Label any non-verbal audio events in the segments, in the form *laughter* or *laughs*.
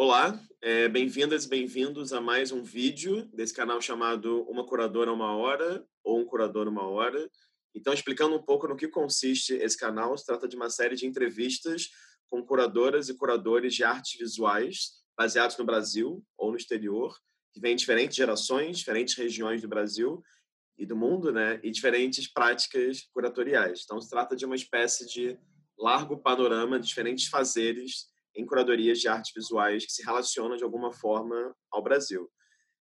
Olá, é, bem-vindas e bem-vindos a mais um vídeo desse canal chamado Uma Curadora Uma Hora ou Um Curador Uma Hora. Então, explicando um pouco no que consiste esse canal, se trata de uma série de entrevistas com curadoras e curadores de artes visuais baseados no Brasil ou no exterior, que vêm de diferentes gerações, diferentes regiões do Brasil e do mundo, né, e diferentes práticas curatoriais. Então, se trata de uma espécie de largo panorama de diferentes fazeres em curadorias de artes visuais que se relacionam de alguma forma ao Brasil.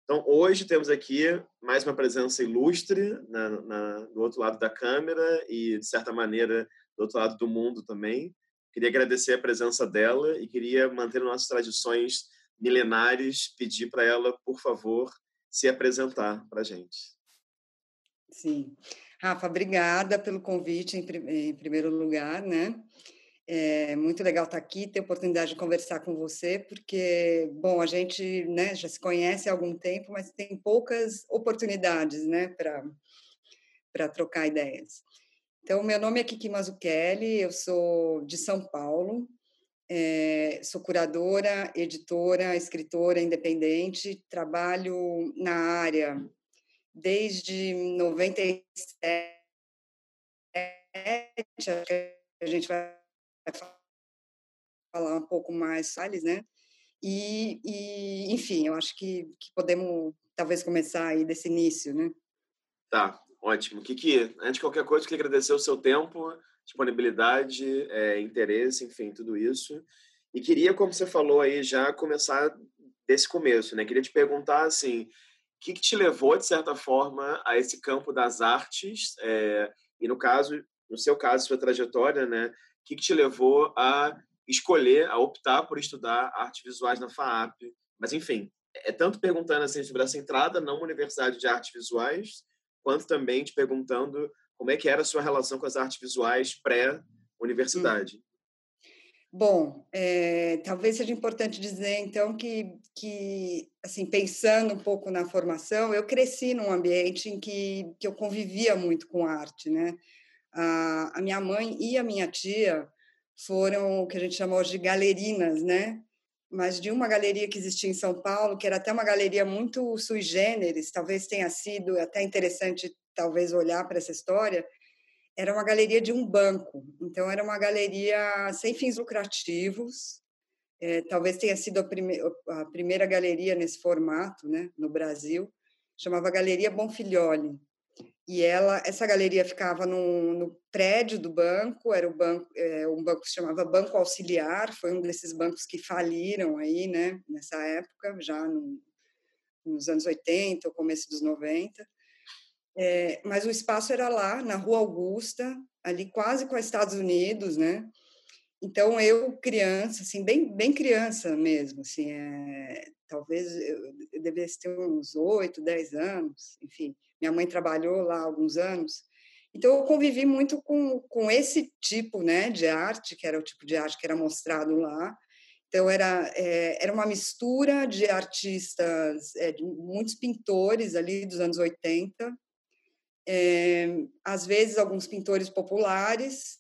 Então, hoje temos aqui mais uma presença ilustre na, na, do outro lado da câmera e, de certa maneira, do outro lado do mundo também. Queria agradecer a presença dela e queria manter nossas tradições milenares, pedir para ela, por favor, se apresentar para a gente. Sim. Rafa, obrigada pelo convite, em, em primeiro lugar, né? É muito legal estar aqui, ter oportunidade de conversar com você, porque, bom, a gente né, já se conhece há algum tempo, mas tem poucas oportunidades né, para trocar ideias. Então, meu nome é Kiki Mazzucchelli, eu sou de São Paulo, é, sou curadora, editora, escritora independente, trabalho na área desde 97, a gente vai falar um pouco mais Salles, né? E, e, enfim, eu acho que, que podemos talvez começar aí desse início, né? Tá, ótimo. Kiki, antes de qualquer coisa, queria agradecer o seu tempo, disponibilidade, é, interesse, enfim, tudo isso. E queria, como você falou aí, já começar desse começo, né? Queria te perguntar, assim, o que, que te levou, de certa forma, a esse campo das artes? É, e, no caso, no seu caso, sua trajetória, né? Que, que te levou a escolher, a optar por estudar artes visuais na FAAP? Mas, enfim, é tanto perguntando assim, sobre essa entrada na Universidade de Artes Visuais, quanto também te perguntando como é que era a sua relação com as artes visuais pré-universidade. Hum. Bom, é, talvez seja importante dizer, então, que, que, assim, pensando um pouco na formação, eu cresci num ambiente em que, que eu convivia muito com arte, né? A, minha mãe e a minha tia foram o que a gente chama hoje de galerinas, né? Mas de uma galeria que existia em São Paulo, que era até uma galeria muito sui generis, talvez tenha sido até interessante talvez olhar para essa história, era uma galeria de um banco. Então era uma galeria sem fins lucrativos. É, talvez tenha sido a, prime a primeira galeria nesse formato, né, no Brasil. Chamava Galeria Bonfilholi. E ela, essa galeria ficava no, no prédio do banco, era o banco, é, um banco que se chamava Banco Auxiliar, foi um desses bancos que faliram aí, né, nessa época, já no, nos anos 80, começo dos 90. É, mas o espaço era lá, na Rua Augusta, ali quase com os Estados Unidos, né? Então eu criança, assim, bem, bem criança mesmo, assim, é, talvez eu, devesse ter uns oito, dez anos, enfim. Minha mãe trabalhou lá alguns anos. Então, eu convivi muito com, com esse tipo né, de arte, que era o tipo de arte que era mostrado lá. Então, era, é, era uma mistura de artistas, é, de muitos pintores ali dos anos 80, é, às vezes alguns pintores populares,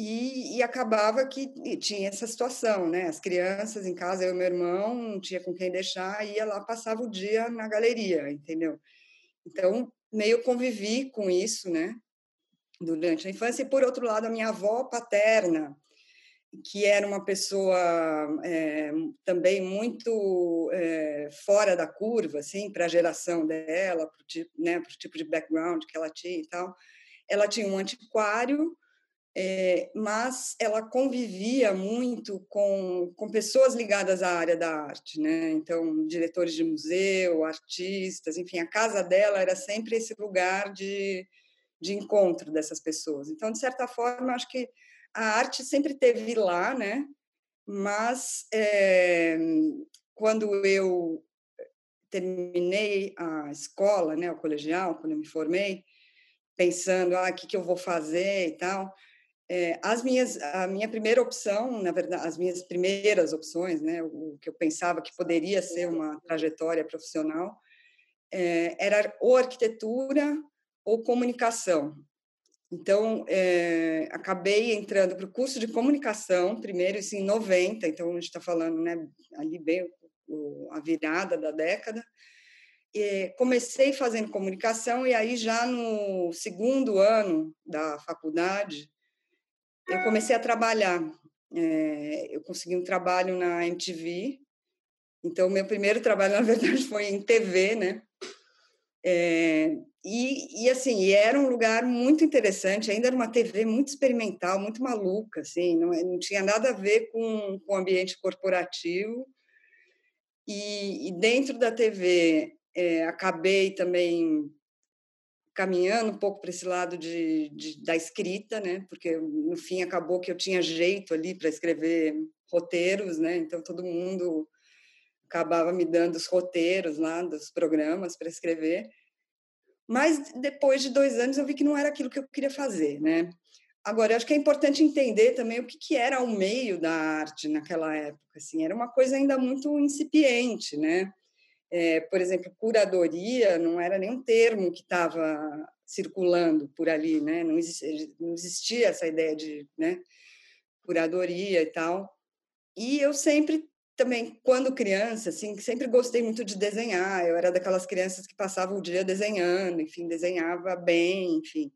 e, e, acabava que tinha essa situação, né? As crianças em casa, eu e meu irmão, não tinha com quem deixar, ia lá, passava o dia na galeria, entendeu? Então, meio convivi com isso, né? Durante a infância. E, por outro lado, a minha avó paterna, que era uma pessoa é, também muito é, fora da curva, assim, para a geração dela, para o tipo, né, tipo de background que ela tinha e tal. Ela tinha um antiquário é, mas ela convivia muito com, com pessoas ligadas à área da arte, né? Então, diretores de museu, artistas, enfim, a casa dela era sempre esse lugar de, de encontro dessas pessoas. Então, de certa forma, acho que a arte sempre teve lá, né? Mas é, quando eu terminei a escola, né, o colegial, quando eu me formei, pensando, ah, o que, que eu vou fazer e tal, é, as minhas, a minha primeira opção, na verdade, as minhas primeiras opções, né, o que eu pensava que poderia ser uma trajetória profissional, é, era ou arquitetura ou comunicação. Então, é, acabei entrando para o curso de comunicação, primeiro, isso em 90, então a gente está falando né, ali bem o, a virada da década. E comecei fazendo comunicação e aí já no segundo ano da faculdade eu comecei a trabalhar. É, eu consegui um trabalho na MTV, então meu primeiro trabalho *laughs* na verdade foi em TV, né? É, e, e, assim, era um lugar muito interessante, ainda era uma TV muito experimental, muito maluca, assim, não, não tinha nada a ver com, com o ambiente corporativo. E, e dentro da TV, é, acabei também caminhando um pouco para esse lado de, de, da escrita, né? Porque no fim acabou que eu tinha jeito ali para escrever roteiros, né? Então todo mundo acabava me dando os roteiros lá dos programas para escrever. Mas depois de dois anos eu vi que não era aquilo que eu queria fazer, né? Agora, eu acho que é importante entender também o que, que era o meio da arte naquela época. Assim, era uma coisa ainda muito incipiente, né? É, por exemplo, curadoria não era nem um termo que estava circulando por ali, né? Não existia, não existia essa ideia de né, curadoria e tal. E eu sempre também, quando criança, assim, sempre gostei muito de desenhar. Eu era daquelas crianças que passavam o dia desenhando, enfim, desenhava bem, enfim.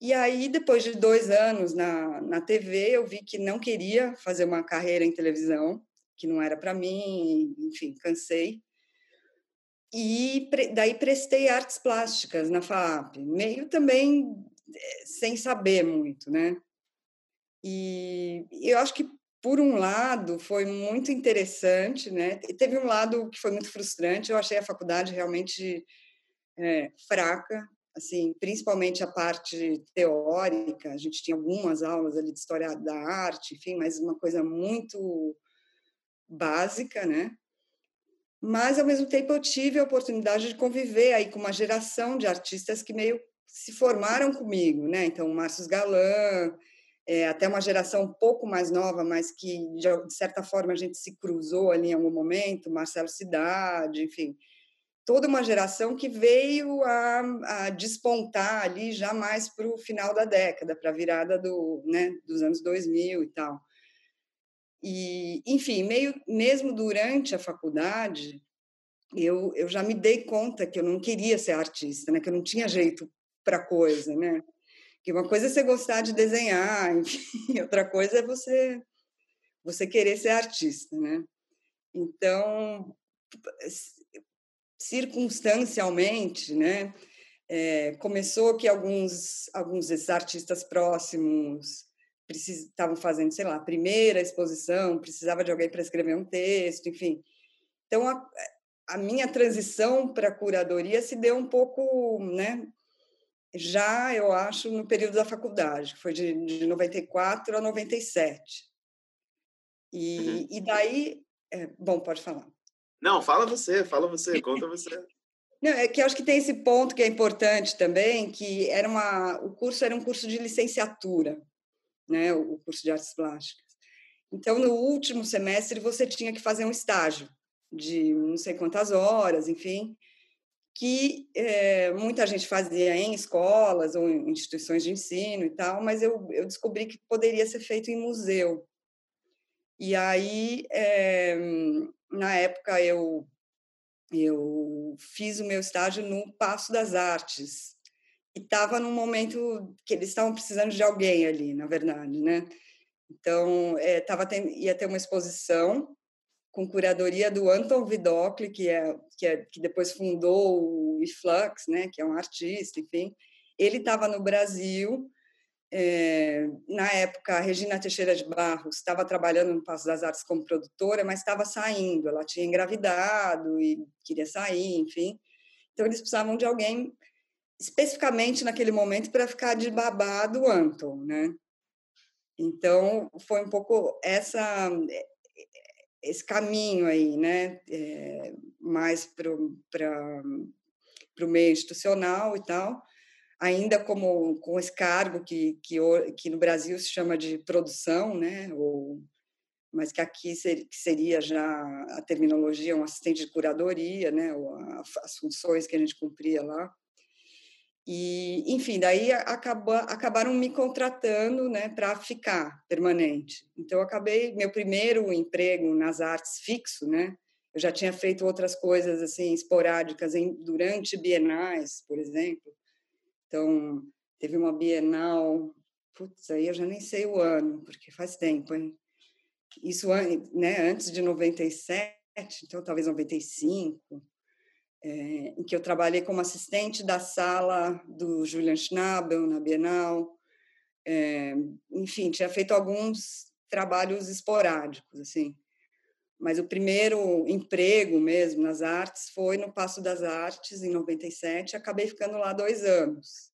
E aí, depois de dois anos na, na TV, eu vi que não queria fazer uma carreira em televisão, que não era para mim, enfim, cansei. E daí prestei artes plásticas na FAP, meio também eh, sem saber muito, né? E eu acho que por um lado, foi muito interessante, né? Teve um lado que foi muito frustrante. Eu achei a faculdade realmente é, fraca, assim, principalmente a parte teórica. A gente tinha algumas aulas ali de história da arte, enfim, mas uma coisa muito básica, né? Mas ao mesmo tempo eu tive a oportunidade de conviver aí com uma geração de artistas que meio se formaram comigo, né? Então, Márcio Galan, é, até uma geração um pouco mais nova, mas que de certa forma a gente se cruzou ali em algum momento, Marcelo Cidade, enfim, toda uma geração que veio a, a despontar ali já mais para o final da década, para a virada do, né, dos anos 2000 e tal. E, enfim, meio mesmo durante a faculdade, eu, eu já me dei conta que eu não queria ser artista, né, que eu não tinha jeito para coisa, né? Que uma coisa é você gostar de desenhar, *laughs* enfim, outra coisa é você você querer ser artista, né? Então, circunstancialmente, né? É, começou que alguns alguns desses artistas próximos estavam fazendo, sei lá, a primeira exposição, precisava de alguém para escrever um texto, enfim. Então, a, a minha transição para a curadoria se deu um pouco, né, já, eu acho, no período da faculdade, que foi de, de 94 a 97. E, uhum. e daí. É, bom, pode falar. Não, fala você, fala você, conta você. *laughs* Não, é que acho que tem esse ponto que é importante também, que era uma, o curso era um curso de licenciatura, né, o curso de artes plásticas. Então, no último semestre, você tinha que fazer um estágio de não sei quantas horas, enfim, que é, muita gente fazia em escolas ou em instituições de ensino e tal, mas eu, eu descobri que poderia ser feito em museu. E aí, é, na época, eu, eu fiz o meu estágio no Passo das Artes, e estava num momento que eles estavam precisando de alguém ali, na verdade, né? Então, é, tava ia ter uma exposição com curadoria do Anton Vidocli, que é que, é, que depois fundou o Iflux, né, que é um artista, enfim. Ele estava no Brasil, é, na época a Regina Teixeira de Barros estava trabalhando no Passo das Artes como produtora, mas estava saindo, ela tinha engravidado e queria sair, enfim. Então eles precisavam de alguém especificamente naquele momento para ficar de babá do Anton, né? Então foi um pouco essa esse caminho aí, né, é, mais para o meio institucional e tal, ainda como com esse cargo que, que, que no Brasil se chama de produção, né, ou, mas que aqui ser, que seria já a terminologia, um assistente de curadoria, né, ou a, as funções que a gente cumpria lá. E, enfim, daí acabou, acabaram me contratando né, para ficar permanente. Então, eu acabei, meu primeiro emprego nas artes fixo, né? Eu já tinha feito outras coisas assim esporádicas em, durante bienais, por exemplo. Então, teve uma bienal, putz, aí eu já nem sei o ano, porque faz tempo, hein? Isso né, antes de 97, então talvez 95 é, em que eu trabalhei como assistente da sala do Julian Schnabel na Bienal. É, enfim, tinha feito alguns trabalhos esporádicos, assim. Mas o primeiro emprego mesmo nas artes foi no Passo das Artes, em 97. Acabei ficando lá dois anos.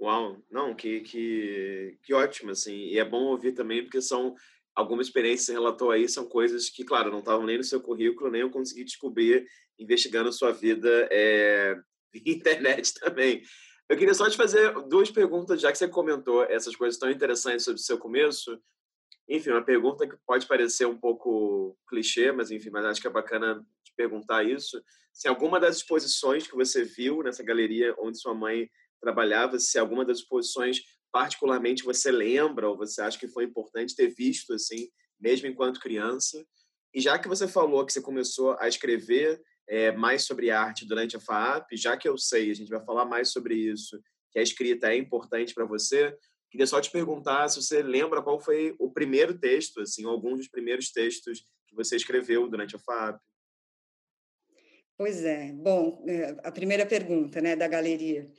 Uau, não, que, que, que ótimo, assim. E é bom ouvir também, porque são algumas experiências que você relatou aí, são coisas que, claro, não estavam nem no seu currículo, nem eu consegui descobrir investigando a sua vida é, *laughs* via internet também. Eu queria só te fazer duas perguntas, já que você comentou essas coisas tão interessantes sobre o seu começo. Enfim, uma pergunta que pode parecer um pouco clichê, mas enfim, mas acho que é bacana te perguntar isso. Se alguma das exposições que você viu nessa galeria onde sua mãe trabalhava, se alguma das exposições particularmente você lembra ou você acha que foi importante ter visto assim, mesmo enquanto criança. E já que você falou que você começou a escrever é, mais sobre arte durante a FAAP, já que eu sei, a gente vai falar mais sobre isso, que a escrita é importante para você, queria só te perguntar se você lembra qual foi o primeiro texto, assim, alguns dos primeiros textos que você escreveu durante a FAAP. Pois é. Bom, é, a primeira pergunta, né, da galeria.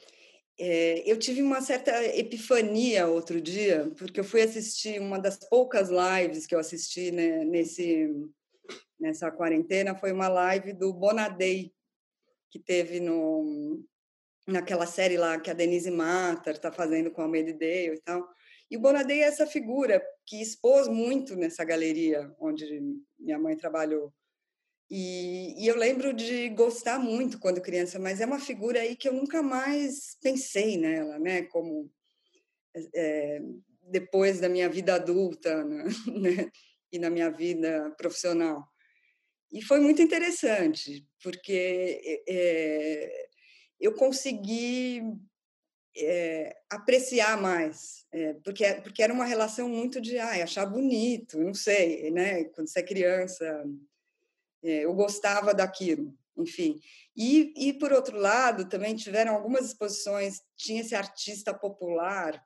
É, eu tive uma certa epifania outro dia, porque eu fui assistir uma das poucas lives que eu assisti né, nesse nessa quarentena foi uma live do Bonadei, que teve no, naquela série lá que a Denise Matter está fazendo com a Medidale e tal. E o Bonadei é essa figura que expôs muito nessa galeria onde minha mãe trabalhou. E, e, eu lembro de gostar muito quando criança, mas é uma figura aí que eu nunca mais pensei nela, né? Como é, depois da minha vida adulta *laughs* né? e na minha vida profissional. E foi muito interessante, porque é, eu consegui é, apreciar mais, é, porque, porque era uma relação muito de ah, achar bonito, não sei, né? Quando você é criança, eu gostava daquilo, enfim. E, e, por outro lado, também tiveram algumas exposições, tinha esse artista popular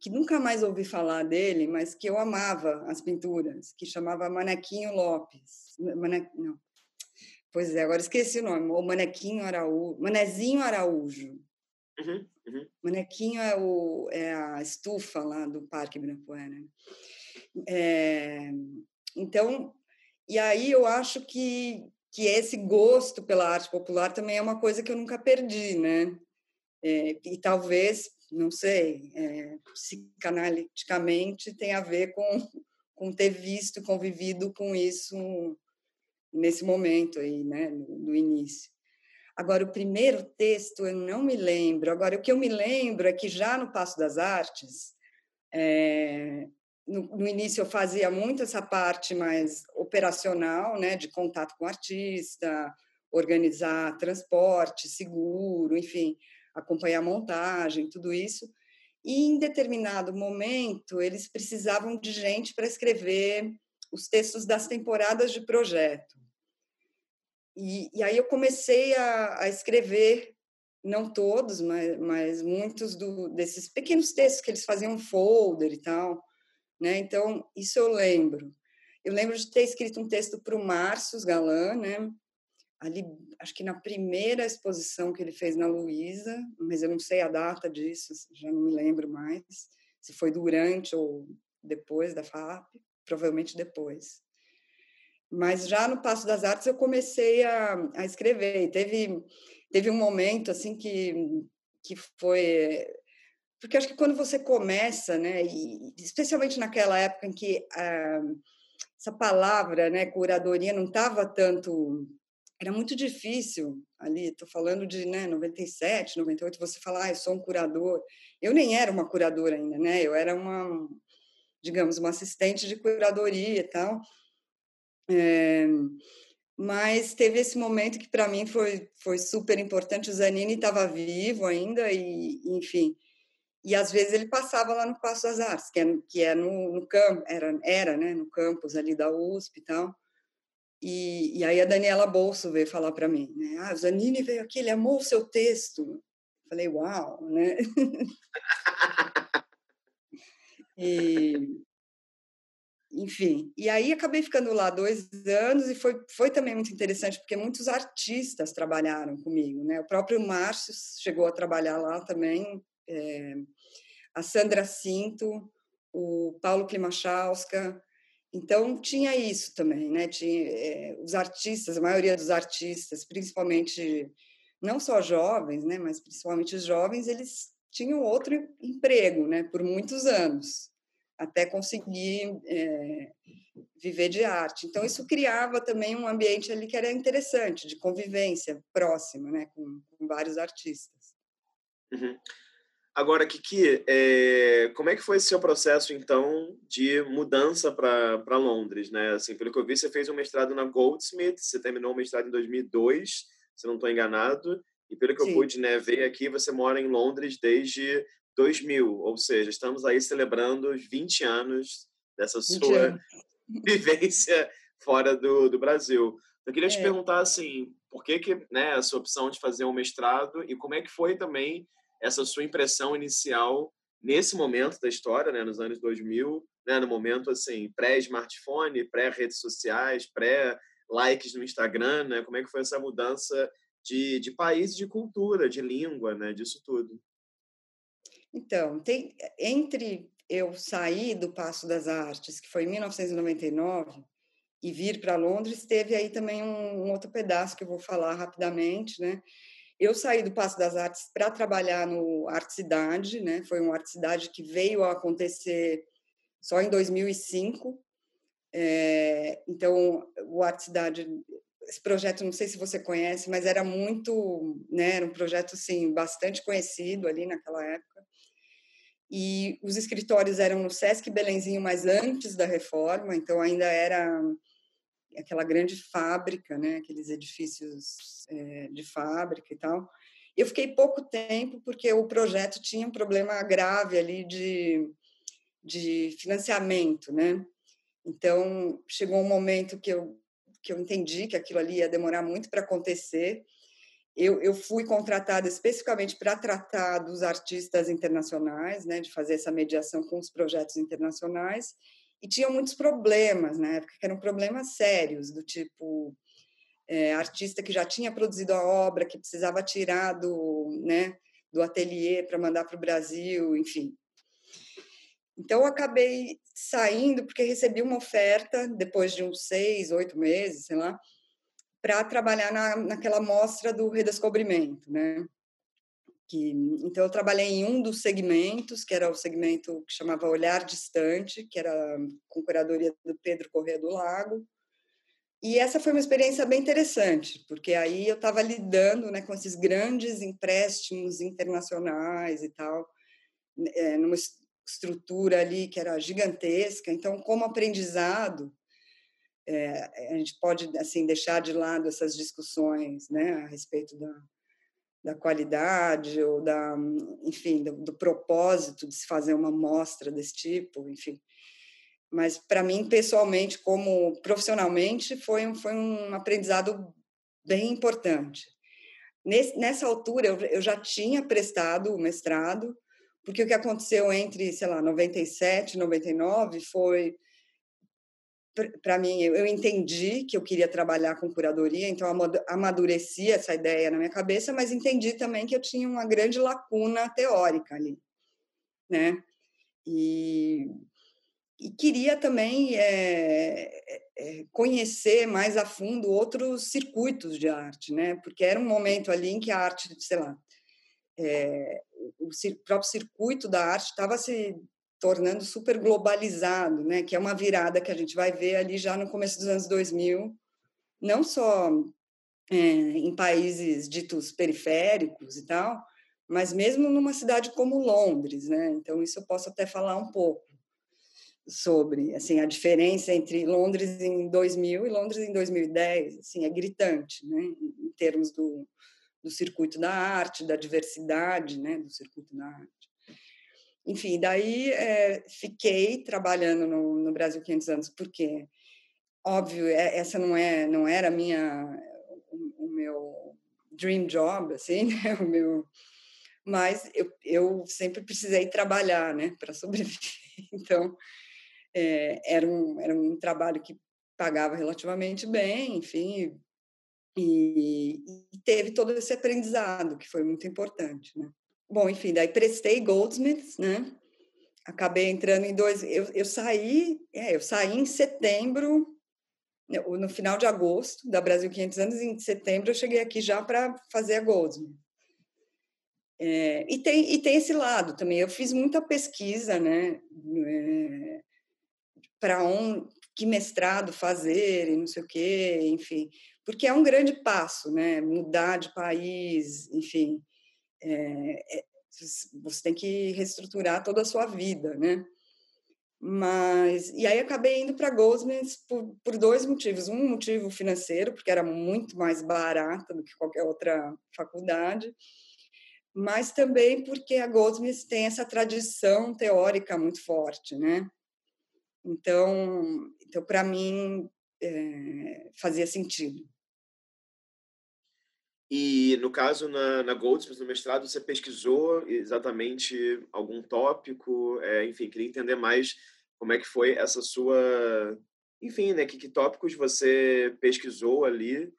que nunca mais ouvi falar dele, mas que eu amava as pinturas, que chamava Manequinho Lopes. Mane... Não. Pois é, agora esqueci o nome. O Manequinho Araújo. Manezinho Araújo. Uhum, uhum. Manequinho é, o, é a estufa lá do Parque Ibirapuera. É, então, e aí eu acho que, que esse gosto pela arte popular também é uma coisa que eu nunca perdi, né? É, e talvez não sei, é, psicanaliticamente tem a ver com, *laughs* com ter visto, convivido com isso nesse momento aí, né, no, início. Agora, o primeiro texto eu não me lembro. Agora, o que eu me lembro é que já no Passo das Artes, é, no, no, início eu fazia muito essa parte mais operacional, né, de contato com o artista, organizar transporte, seguro, enfim, acompanhar a montagem, tudo isso. E em determinado momento, eles precisavam de gente para escrever os textos das temporadas de projeto. E, e aí eu comecei a, a, escrever, não todos, mas, mas muitos do, desses pequenos textos que eles faziam folder e tal. Né? Então, isso eu lembro. Eu lembro de ter escrito um texto para o Márcio Galan, né? ali, acho que na primeira exposição que ele fez na Luísa, mas eu não sei a data disso, já não me lembro mais, se foi durante ou depois da FAP, provavelmente depois. Mas já no Passo das Artes eu comecei a, a escrever. E teve, teve um momento assim que, que foi porque acho que quando você começa, né, e especialmente naquela época em que ah, essa palavra, né, curadoria não estava tanto era muito difícil ali, estou falando de né, 97, 98, você falar, ah, eu sou um curador. Eu nem era uma curadora ainda, né? Eu era uma, digamos, uma assistente de curadoria e tal. É, mas teve esse momento que para mim foi foi super importante. O Zanini estava vivo ainda e, enfim, e às vezes ele passava lá no Passo das Artes, que é, que é no, no campo, era, era, né, no campus ali da USP e tal. E, e aí a Daniela Bolso veio falar para mim, né? Ah, o Zanini veio aqui, ele amou o seu texto. Falei, uau, né? *laughs* e, enfim, e aí acabei ficando lá dois anos e foi, foi também muito interessante, porque muitos artistas trabalharam comigo, né? O próprio Márcio chegou a trabalhar lá também, é, a Sandra Cinto, o Paulo Klimachowska, então tinha isso também, né? Tinha é, os artistas, a maioria dos artistas, principalmente não só jovens, né? Mas principalmente os jovens, eles tinham outro emprego, né? Por muitos anos até conseguir é, viver de arte. Então, isso criava também um ambiente ali que era interessante, de convivência próxima, né, com, com vários artistas. Uhum. Agora, Kiki, é, como é que foi esse seu processo, então, de mudança para Londres, né? Assim, pelo que eu vi, você fez um mestrado na Goldsmith, você terminou o mestrado em 2002, se não estou enganado, e pelo que Sim. eu pude né, ver aqui, você mora em Londres desde 2000, ou seja, estamos aí celebrando os 20 anos dessa sua *laughs* vivência fora do, do Brasil. Eu queria é. te perguntar, assim, por que, que né, a sua opção de fazer um mestrado e como é que foi também essa sua impressão inicial nesse momento da história, né, nos anos 2000, né, no momento, assim, pré-smartphone, pré-redes sociais, pré-likes no Instagram, né, como é que foi essa mudança de, de país, de cultura, de língua, né, disso tudo? Então, tem, entre eu sair do Passo das Artes, que foi em 1999, e vir para Londres, teve aí também um, um, outro pedaço que eu vou falar rapidamente, né? Eu saí do Passo das Artes para trabalhar no Arte Cidade, né? Foi uma Arte Cidade que veio a acontecer só em 2005. É, então, o Arte Cidade, esse projeto, não sei se você conhece, mas era muito, né? Era um projeto, assim, bastante conhecido ali naquela época e os escritórios eram no Sesc Belenzinho, mas antes da reforma, então ainda era aquela grande fábrica, né, aqueles edifícios é, de fábrica e tal. Eu fiquei pouco tempo porque o projeto tinha um problema grave ali de, de financiamento, né? Então chegou um momento que eu que eu entendi que aquilo ali ia demorar muito para acontecer eu, eu fui contratada especificamente para tratar dos artistas internacionais, né, de fazer essa mediação com os projetos internacionais, e tinha muitos problemas na época, que eram problemas sérios, do tipo é, artista que já tinha produzido a obra, que precisava tirar do, né, do ateliê para mandar para o Brasil, enfim. Então, eu acabei saindo porque recebi uma oferta, depois de uns seis, oito meses, sei lá, para trabalhar na, naquela mostra do redescobrimento, né? Que, então, eu trabalhei em um dos segmentos, que era o segmento que chamava Olhar Distante, que era com curadoria do Pedro Corrêa do Lago. E essa foi uma experiência bem interessante, porque aí eu estava lidando né, com esses grandes empréstimos internacionais e tal, é, numa estrutura ali que era gigantesca. Então, como aprendizado, é, a gente pode assim deixar de lado essas discussões né, a respeito da, da qualidade ou da enfim do, do, propósito de se fazer uma mostra desse tipo enfim. Mas para mim pessoalmente como profissionalmente foi um, foi um aprendizado bem importante. Nesse, nessa altura eu, eu já tinha prestado o mestrado porque o que aconteceu entre sei lá 97 e 99 foi para mim, eu entendi que eu queria trabalhar com curadoria, então amadureci essa ideia na minha cabeça, mas entendi também que eu tinha uma grande lacuna teórica ali, né? E, e queria também é, é, conhecer mais a fundo outros circuitos de arte, né? Porque era um momento ali em que a arte, sei lá, é, o próprio circuito da arte estava se tornando super globalizado, né? Que é uma virada que a gente vai ver ali já no começo dos anos 2000, não só é, em países ditos periféricos e tal, mas mesmo numa cidade como Londres, né? Então isso eu posso até falar um pouco. sobre assim a diferença entre Londres em 2000 e Londres em 2010 assim é gritante né em termos do, do circuito da arte da diversidade né do circuito da arte enfim daí é, fiquei trabalhando no, no Brasil 500 anos porque óbvio é, essa não é não era minha o, o meu dream job assim *laughs* né o meu mas eu, eu sempre precisei trabalhar né para sobreviver *laughs* então é, era, um, era um trabalho que pagava relativamente bem, enfim, e, e, teve todo esse aprendizado, que foi muito importante, né? Bom, enfim, daí prestei Goldsmiths, né? Acabei entrando em dois... Eu, eu saí, é, eu saí em setembro, né, no final de agosto, da Brasil 500 anos, em setembro eu cheguei aqui já para fazer a Goldsmith. É, e, tem, e tem esse lado também. Eu fiz muita pesquisa, né? É, para um que mestrado fazer e não sei o quê, enfim, porque é um grande passo, né? Mudar de país, enfim, é, você tem que reestruturar toda a sua vida, né? Mas e aí acabei indo para Goldsmiths por, por dois motivos. Um motivo financeiro, porque era muito mais barata do que qualquer outra faculdade, mas também porque a Goldsmiths tem essa tradição teórica muito forte, né? Então, então para mim, é, fazia sentido. E, no caso, na, na Goldsmith, no mestrado, você pesquisou exatamente algum tópico? É, enfim, queria entender mais como é que foi essa sua... Enfim, né, que, que tópicos você pesquisou ali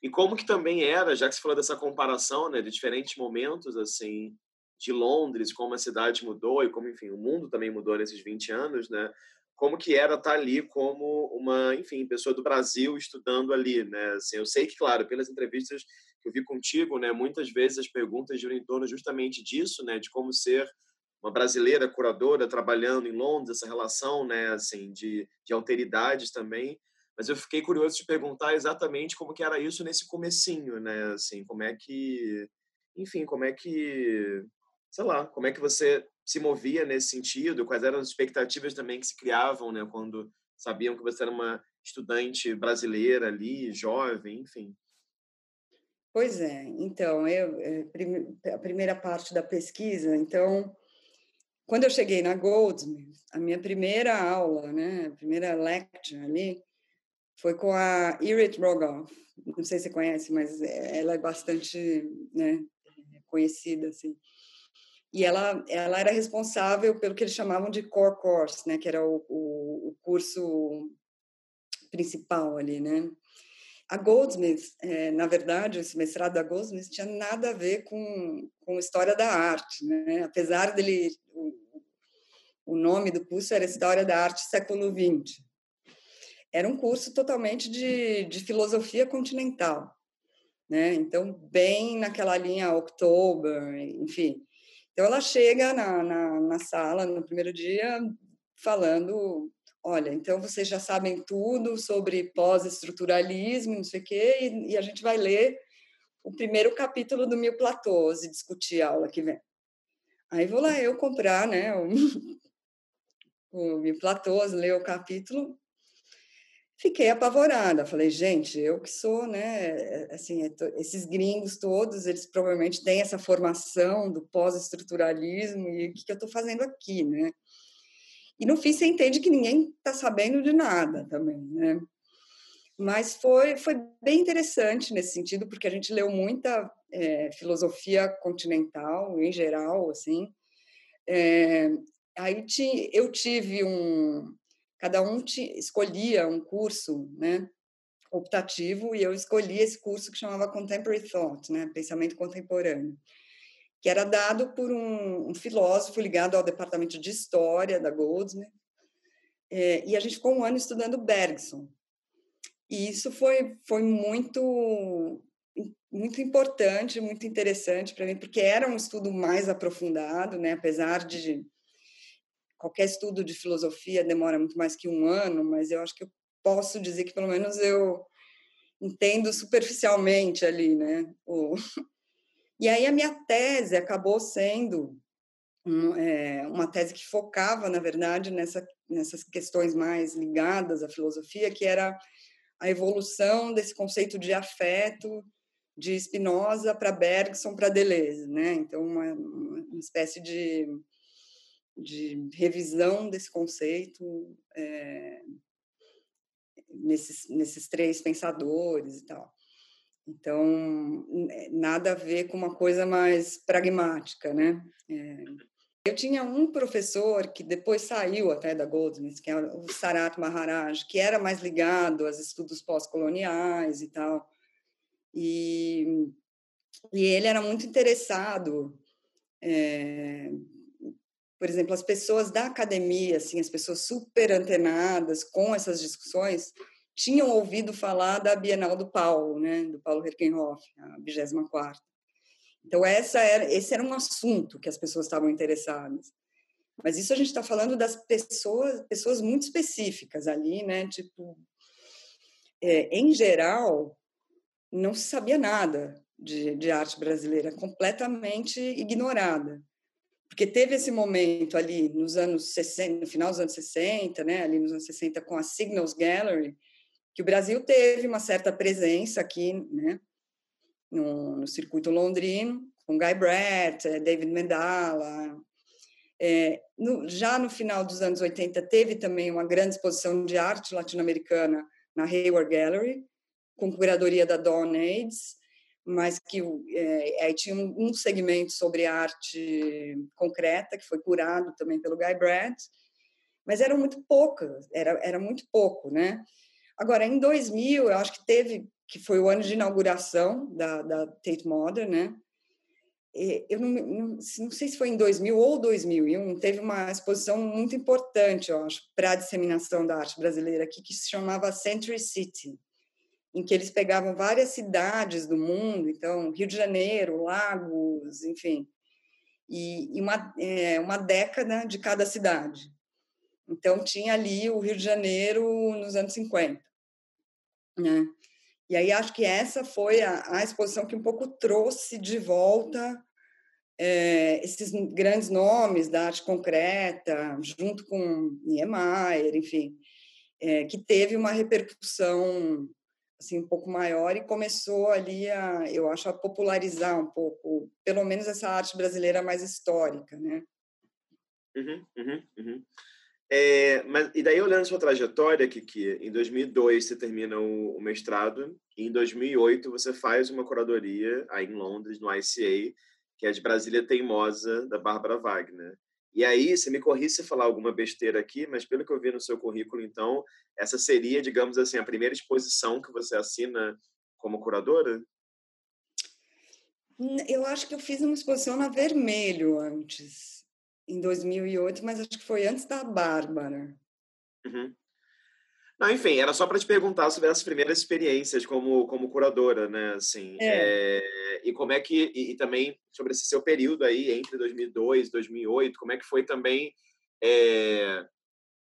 e como que também era, já que você falou dessa comparação, né, de diferentes momentos, assim, de Londres, como a cidade mudou e como, enfim, o mundo também mudou nesses 20 anos, né? como que era estar ali como uma, enfim, pessoa do Brasil estudando ali, né? Assim, eu sei que, claro, pelas entrevistas que eu vi contigo, né, muitas vezes as perguntas giram em torno justamente disso, né, de como ser uma brasileira curadora trabalhando em Londres, essa relação, né, assim, de, de alteridades também. Mas eu fiquei curioso de perguntar exatamente como que era isso nesse comecinho, né, assim, como é que, enfim, como é que, sei lá, como é que você se movia nesse sentido? Quais eram as expectativas também que se criavam, né, quando sabiam que você era uma estudante brasileira ali, jovem, enfim? Pois é, então, eu, eh, a primeira parte da pesquisa, então, quando eu cheguei na Goldsmith, a minha primeira aula, né, a primeira lecture ali, foi com a Irit Rogoff. Não sei se você conhece, mas eh, ela é bastante né, conhecida, assim e ela, ela era responsável pelo que eles chamavam de core course, né, que era o, o, o curso principal ali, né. A Goldsmith, é, na verdade, esse mestrado da Goldsmith tinha nada a ver com, com história da arte, né, apesar dele, o, o nome do curso era História da Arte Século XX. Era um curso totalmente de, de filosofia continental, né, então bem naquela linha October, enfim, então, ela chega na, na, na sala no primeiro dia falando: olha, então vocês já sabem tudo sobre pós-estruturalismo, não sei o quê, e, e, a gente vai ler o primeiro capítulo do Mil Platôs e discutir a aula que vem. Aí vou lá eu comprar né, o, *laughs* o Mil Platôs, ler o capítulo, fiquei apavorada. Falei, gente, eu que sou, né? Assim, é esses gringos todos, eles provavelmente têm essa formação do pós-estruturalismo e o que, que eu estou fazendo aqui, né? E no fim você entende que ninguém está sabendo de nada também, né? Mas foi, foi bem interessante nesse sentido, porque a gente leu muita é, filosofia continental, em geral, assim. É, aí eu tive um, cada um escolhia um curso, né, optativo, e eu escolhi esse curso que chamava Contemporary Thought, né, pensamento contemporâneo, que era dado por um, um filósofo ligado ao departamento de história da Goldsmith, é, e a gente ficou um ano estudando Bergson. E isso foi, foi muito muito importante, muito interessante para mim, porque era um estudo mais aprofundado, né? apesar de qualquer estudo de filosofia demora muito mais que um ano, mas eu acho que eu posso dizer que pelo menos eu entendo superficialmente ali, né? O... E aí a minha tese acabou sendo um, é, uma tese que focava, na verdade, nessa, nessas questões mais ligadas à filosofia, que era a evolução desse conceito de afeto de Spinoza para Bergson para Deleuze, né? Então uma, uma espécie de, de revisão desse conceito é, nesses, nesses três pensadores e tal. Então nada a ver com uma coisa mais pragmática, né? É, eu tinha um professor que depois saiu até da Goldsmith, que é o Sarat Maharaj, que era mais ligado aos estudos pós-coloniais e tal. E, e ele era muito interessado, é, por exemplo, as pessoas da academia, assim, as pessoas super antenadas com essas discussões, tinham ouvido falar da Bienal do Paulo, né, do Paulo Herkenhoff, a 24 Então essa era, esse era um assunto que as pessoas estavam interessadas. Mas isso a gente está falando das pessoas, pessoas muito específicas ali, né? Tipo, é, em geral, não se sabia nada de, de arte brasileira, completamente ignorada. Porque teve esse momento ali nos anos 60, no final dos anos 60, né, ali nos anos 60 com a Signals Gallery, que o Brasil teve uma certa presença aqui, né, no, no circuito londrino, com Guy Brett, eh, David Mendala. É, no, já no final dos anos 80 teve também uma grande exposição de arte latino-americana na Hayward Gallery, com curadoria da Dawn Aids, mas que é, tinha um, um, segmento sobre arte concreta, que foi curado também pelo Guy Brad, mas eram muito poucas, era, era muito pouco, né? Agora, em 2000, eu acho que teve, que foi o ano de inauguração da, da Tate Modern, né? eu não, não, não, sei se foi em 2000 ou 2001, teve uma exposição muito importante, eu acho, para a disseminação da arte brasileira aqui, que se chamava Century City em que eles pegavam várias cidades do mundo, então Rio de Janeiro, Lagos, enfim, e, e uma, é, uma década de cada cidade. Então tinha ali o Rio de Janeiro nos anos 50, né? E aí acho que essa foi a, a exposição que um pouco trouxe de volta é, esses grandes nomes da arte concreta, junto com Niemeyer, enfim, é, que teve uma repercussão assim um pouco maior e começou ali a, eu acho, a popularizar um pouco, pelo menos essa arte brasileira mais histórica, né? Uhum, uhum, uhum. É, mas e daí olhando sua trajetória, que em 2002 você termina o, o, mestrado e em 2008 você faz uma curadoria aí em Londres no ICA, que é de Brasília Teimosa da Bárbara Wagner. E aí, você me corri se falar alguma besteira aqui, mas pelo que eu vi no seu currículo, então, essa seria, digamos assim, a primeira exposição que você assina como curadora? Eu acho que eu fiz uma exposição na Vermelho antes, em 2008, mas acho que foi antes da Bárbara. Uhum. Não, enfim, era só para te perguntar sobre as primeiras experiências como, como curadora, né? Assim, é. É, e como é que e, e, também sobre esse seu período aí entre 2002 e 2008, como é que foi também é,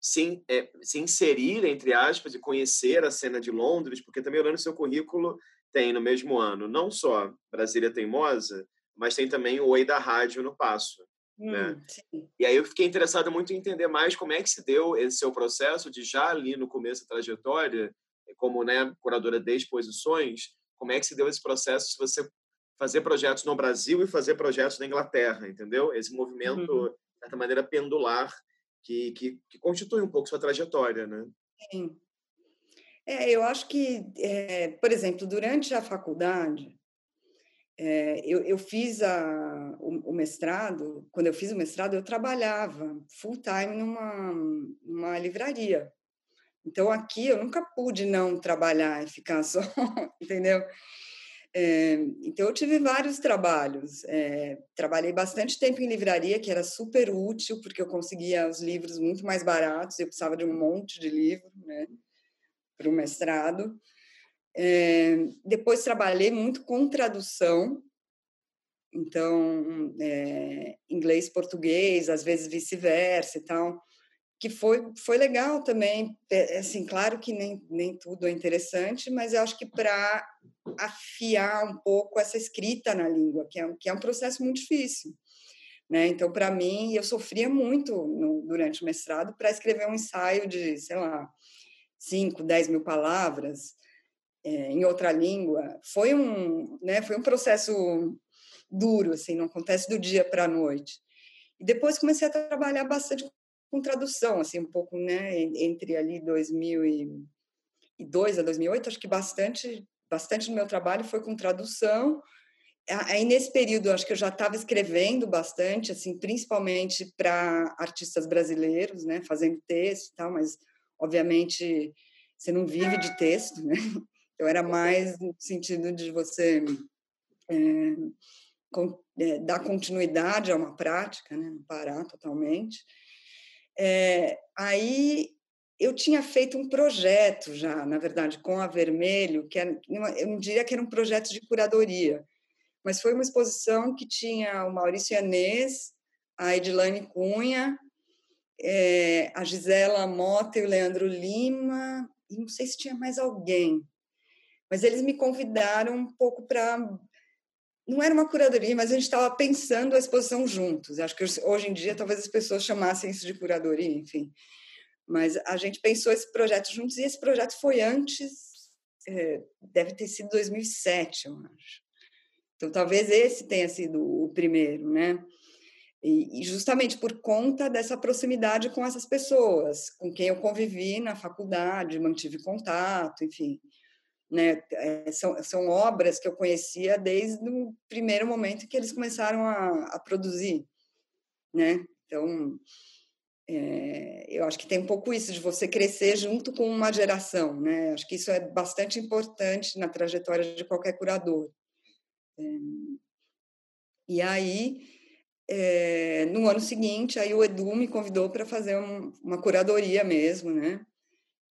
se, é, se inserir entre aspas e conhecer a cena de Londres, porque também olhando o seu currículo tem no mesmo ano não só Brasília Teimosa, mas tem também o Oi da Rádio no Passo. Né? Hum, né? E aí eu fiquei interessado muito em entender mais como é que se deu esse seu processo de já ali no começo da trajetória, como né, curadora de exposições, como é que se deu esse processo se você fazer projetos no Brasil e fazer projetos na Inglaterra, entendeu? Esse movimento, uhum. de certa maneira, pendular que, que, que, constitui um pouco sua trajetória, né? Sim. É, eu acho que, é, por exemplo, durante a faculdade, é, eu, eu, fiz a, o, o, mestrado, quando eu fiz o mestrado, eu trabalhava full time numa, numa livraria. Então, aqui eu nunca pude não trabalhar e ficar só, *laughs* entendeu? É, então, eu tive vários trabalhos. É, trabalhei bastante tempo em livraria, que era super útil, porque eu conseguia os livros muito mais baratos, eu precisava de um monte de livro, né, para o mestrado. É, depois trabalhei muito com tradução, então é, inglês português, às vezes vice-versa e tal, que foi foi legal também. É, assim, claro que nem nem tudo é interessante, mas eu acho que para afiar um pouco essa escrita na língua, que é, que é um processo muito difícil, Né? Então, para mim, eu sofria muito no, durante o mestrado para escrever um ensaio de, sei lá, 5, 10 mil palavras em outra língua. Foi um, né, foi um processo duro, assim, não acontece do dia para a noite. E depois comecei a trabalhar bastante com tradução, assim, um pouco, né, entre ali 2002 a 2008, acho que bastante, bastante do meu trabalho foi com tradução. Aí nesse período, acho que eu já estava escrevendo bastante, assim, principalmente para artistas brasileiros, né, fazendo texto e tal, mas obviamente você não vive de texto, né? Então era mais no sentido de você é, com, é, dar continuidade a uma prática, né? não parar totalmente. É, aí eu tinha feito um projeto já, na verdade, com a Vermelho, que era, eu não diria que era um projeto de curadoria, mas foi uma exposição que tinha o Maurício Anês, a Edilane Cunha, é, a Gisela Mota e o Leandro Lima, e não sei se tinha mais alguém, mas eles me convidaram um pouco para não era uma curadoria, mas a gente estava pensando a exposição juntos. Acho que hoje em dia talvez as pessoas chamassem isso de curadoria, enfim. Mas a gente pensou esse projeto juntos e esse projeto foi antes, é, deve ter sido 2007, eu acho. Então talvez esse tenha sido o primeiro, né? E, justamente por conta dessa proximidade com essas pessoas, com quem eu convivi na faculdade, mantive contato, enfim né? É, são, são obras que eu conhecia desde o primeiro momento que eles começaram a, a produzir, né? Então, é, eu acho que tem um pouco isso de você crescer junto com uma geração, né? Acho que isso é bastante importante na trajetória de qualquer curador. É, e aí, é, no ano seguinte, aí o Edu me convidou para fazer um, uma curadoria mesmo, né?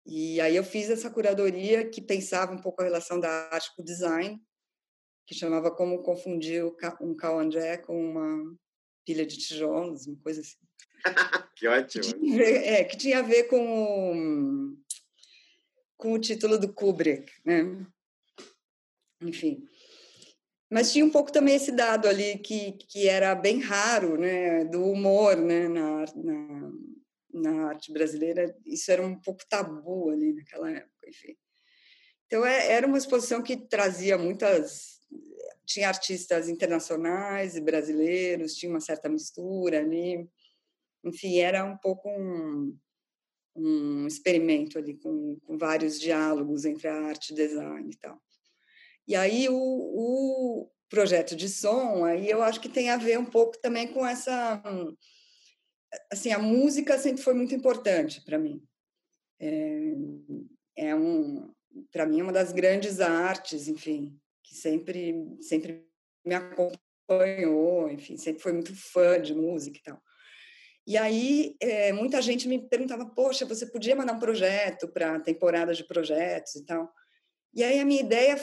E aí eu fiz essa curadoria que pensava um pouco a relação da arte com o design, que chamava Como Confundir um calandré com uma pilha de tijolos, uma coisa assim. *laughs* que ótimo! Que tinha, ver, é, que tinha a ver com o, com o título do Kubrick, né? Enfim. Mas tinha um pouco também esse dado ali que, que era bem raro, né? Do humor, né? Na, na, na arte brasileira, isso era um pouco tabu ali naquela época, enfim. Então, é, era uma exposição que trazia muitas. Tinha artistas internacionais e brasileiros, tinha uma certa mistura ali. Enfim, era um pouco um, um experimento ali, com, com vários diálogos entre a arte e design e tal. E aí, o, o projeto de som, aí eu acho que tem a ver um pouco também com essa assim, a música sempre foi muito importante para mim. É, é um, para mim, é uma das grandes artes, enfim, que sempre, sempre me acompanhou, enfim, sempre foi muito fã de música e tal. E aí, é, muita gente me perguntava, poxa, você podia mandar um projeto para temporada de projetos e tal. E aí, a minha ideia,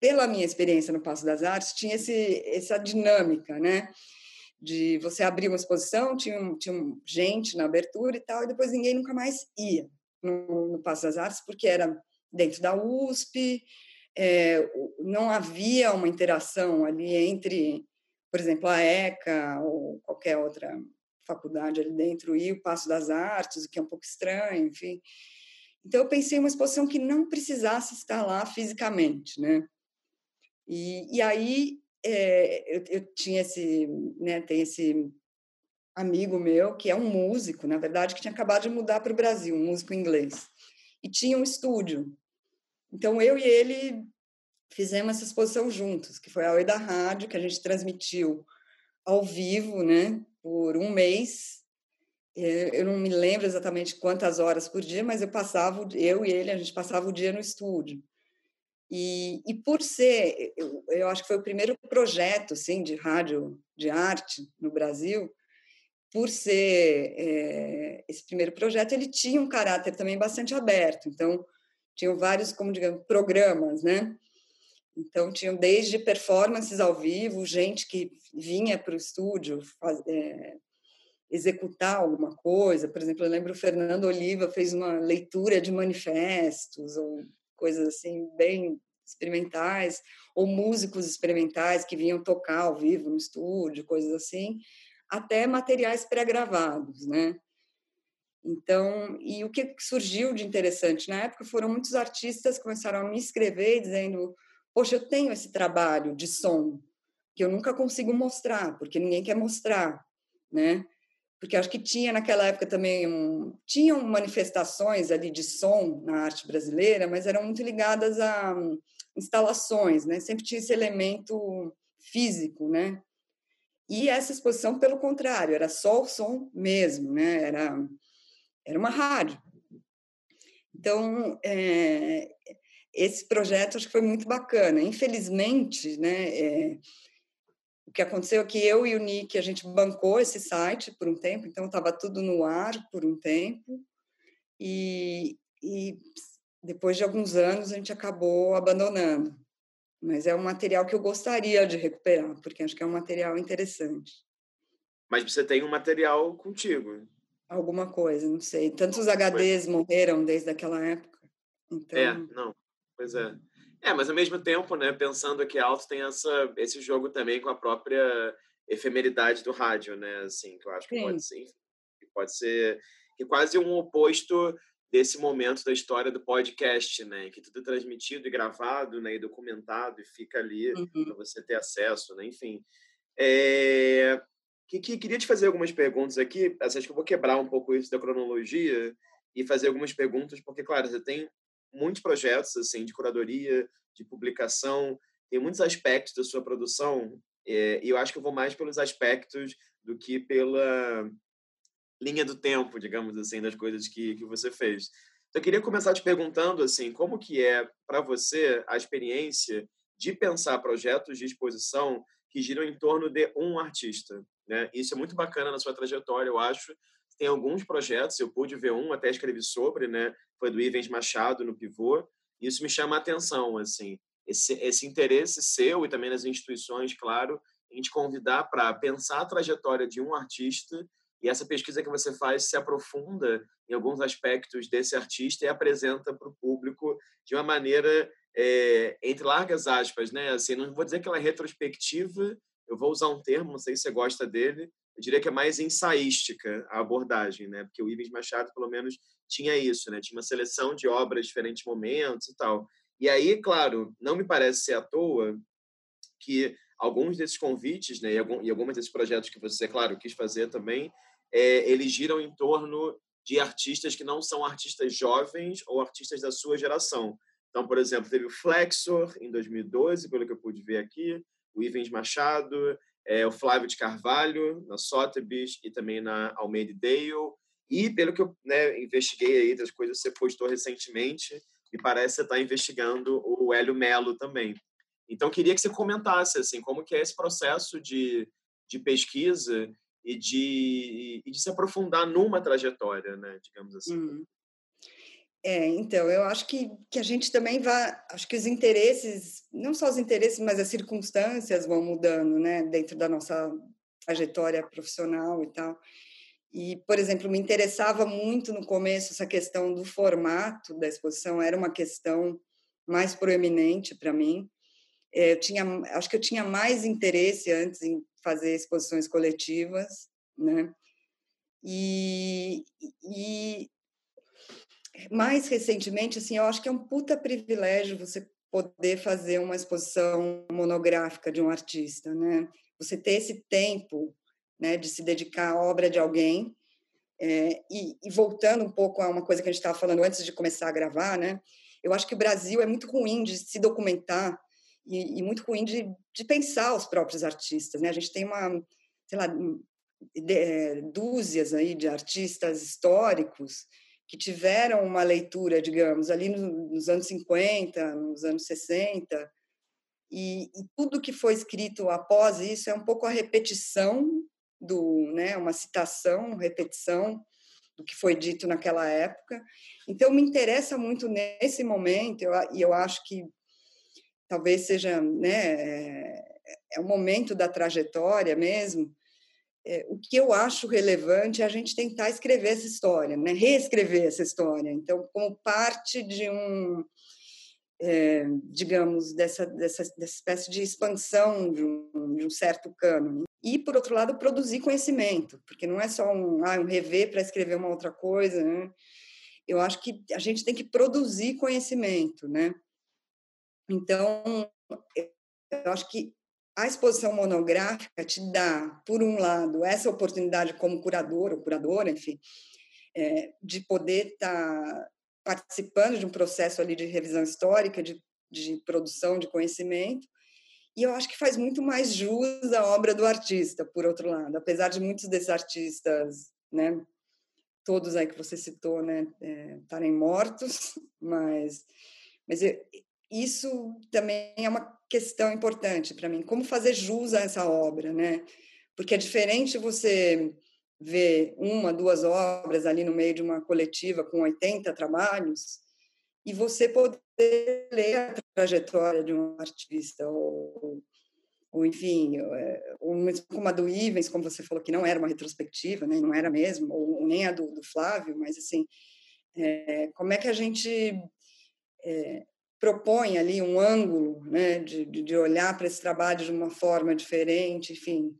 pela minha experiência no Passo das Artes, tinha esse, essa dinâmica, né? De você abrir uma exposição, tinha, tinha gente na abertura e tal, e depois ninguém nunca mais ia no, no Passo das Artes, porque era dentro da USP, é, não havia uma interação ali entre, por exemplo, a ECA ou qualquer outra faculdade ali dentro e o Passo das Artes, o que é um pouco estranho, enfim. Então, eu pensei em uma exposição que não precisasse estar lá fisicamente, né? E, e aí é, eu, eu, tinha esse, né, tem esse amigo meu que é um músico, na verdade, que tinha acabado de mudar para o Brasil, um músico inglês, e tinha um estúdio. Então eu e ele fizemos essa exposição juntos, que foi a Oi da Rádio, que a gente transmitiu ao vivo, né, por um mês. Eu não me lembro exatamente quantas horas por dia, mas eu passava, eu e ele, a gente passava o dia no estúdio. E, e por ser, eu, eu, acho que foi o primeiro projeto assim, de rádio de arte no Brasil, por ser é, esse primeiro projeto, ele tinha um caráter também bastante aberto. Então, tinham vários, como digamos, programas, né? Então, tinham desde performances ao vivo, gente que vinha para o estúdio faz, é, executar alguma coisa. Por exemplo, eu lembro o Fernando Oliva fez uma leitura de manifestos, ou coisas assim bem experimentais, ou músicos experimentais que vinham tocar ao vivo no estúdio, coisas assim, até materiais pré-gravados, né? Então, e o que surgiu de interessante na época foram muitos artistas que começaram a me escrever dizendo: Poxa, eu tenho esse trabalho de som que eu nunca consigo mostrar, porque ninguém quer mostrar, né? Porque acho que tinha naquela época também um, tinham manifestações ali de som na arte brasileira, mas eram muito ligadas a instalações, né? Sempre tinha esse elemento físico, né? E essa exposição, pelo contrário, era só o som mesmo, né? Era, era uma rádio. Então, é, esse projeto acho que foi muito bacana. Infelizmente, né? É, o que aconteceu é que eu e o Nick, a gente bancou esse site por um tempo, então estava tudo no ar por um tempo. E, e depois de alguns anos, a gente acabou abandonando. Mas é um material que eu gostaria de recuperar, porque acho que é um material interessante. Mas você tem um material contigo? Alguma coisa, não sei. Tantos HDs morreram desde aquela época. Então... É, não, pois é. É, mas ao mesmo tempo, né, pensando que Alto tem essa, esse jogo também com a própria efemeridade do rádio, né, assim, que eu acho que Sim. pode ser, que pode ser que quase um oposto desse momento da história do podcast, né, que tudo é transmitido e gravado, né, e documentado e fica ali uhum. para você ter acesso, né, enfim. É... Que, que, queria te fazer algumas perguntas aqui, acho que eu vou quebrar um pouco isso da cronologia e fazer algumas perguntas, porque, claro, você tem muitos projetos assim de curadoria, de publicação, tem muitos aspectos da sua produção é, e eu acho que eu vou mais pelos aspectos do que pela linha do tempo, digamos assim, das coisas que, que você fez. Eu queria começar te perguntando assim, como que é para você a experiência de pensar projetos de exposição que giram em torno de um artista, né? Isso é muito bacana na sua trajetória, eu acho. Tem alguns projetos, eu pude ver um, até escrevi sobre, né? Foi do Ivens Machado no Pivô. Isso me chama a atenção, assim, esse, esse interesse seu e também das instituições, claro, em te convidar para pensar a trajetória de um artista e essa pesquisa que você faz se aprofunda em alguns aspectos desse artista e apresenta para o público de uma maneira, é, entre largas aspas, né? Assim, não vou dizer que ela é retrospectiva, eu vou usar um termo, não sei se você gosta dele, eu diria que é mais ensaística a abordagem, né? Porque o Ives Machado, pelo menos, tinha isso, né? Tinha uma seleção de obras diferentes momentos e tal. E aí, claro, não me parece ser à toa que alguns desses convites, né, e, alguns desses projetos que você, claro, quis fazer também, é, eles giram em torno de artistas que não são artistas jovens ou artistas da sua geração. Então, por exemplo, teve o Flexor em 2012, pelo que eu pude ver aqui, o Ivens Machado, é, o Flávio de Carvalho, na Sotheby's e também na Almeida Dale. E, pelo que eu né, investiguei aí das coisas que você postou recentemente, me parece que você está investigando o Hélio Melo também. Então, queria que você comentasse assim, como que é esse processo de, de pesquisa e de, e de se aprofundar numa trajetória, né, digamos assim. Uhum. É, então, eu acho que, que a gente também vai, acho que os interesses, não só os interesses, mas as circunstâncias vão mudando, né, dentro da nossa trajetória profissional e tal. E, por exemplo, me interessava muito no começo essa questão do formato da exposição, era uma questão mais proeminente para mim. É, eu tinha, acho que eu tinha mais interesse antes em fazer exposições coletivas, né? E, e mais recentemente, assim, eu acho que é um puta privilégio você poder fazer uma exposição monográfica de um artista, né? Você ter esse tempo, né, de se dedicar à obra de alguém. É, e, e, voltando um pouco a uma coisa que a gente estava falando antes de começar a gravar, né? Eu acho que o Brasil é muito ruim de se documentar e, e muito ruim de, de, pensar os próprios artistas, né? A gente tem uma, sei lá, de, é, dúzias aí de artistas históricos que tiveram uma leitura, digamos, ali nos anos 50, nos anos 60, e, e, tudo que foi escrito após isso é um pouco a repetição do, né, uma citação, repetição do que foi dito naquela época. Então me interessa muito nesse momento, eu, e eu acho que talvez seja, né, é, é o momento da trajetória mesmo, é, o que eu acho relevante é a gente tentar escrever essa história, né? reescrever essa história. Então, como parte de um, é, digamos, dessa, dessa, dessa espécie de expansão de um, de um certo cânone. e, por outro lado, produzir conhecimento, porque não é só um, ah, um rever para escrever uma outra coisa, né? Eu acho que a gente tem que produzir conhecimento, né? Então, eu acho que a exposição monográfica te dá, por um lado, essa oportunidade como curador ou curadora, enfim, é, de poder estar tá participando de um processo ali de revisão histórica, de, de produção de conhecimento, e eu acho que faz muito mais jus à obra do artista, por outro lado, apesar de muitos desses artistas, né, todos aí que você citou, né, é, estarem mortos, *laughs* mas, mas eu, isso também é uma questão importante para mim, como fazer jus a essa obra, né? Porque é diferente você ver uma, duas obras ali no meio de uma coletiva com 80 trabalhos e você poder ler a trajetória de um artista ou, ou enfim, é, como a do Ivens, como você falou que não era uma retrospectiva, né? Não era mesmo, ou nem a do, do Flávio, mas assim, é, como é que a gente é, propõe ali um ângulo né, de, de olhar para esse trabalho de uma forma diferente, enfim.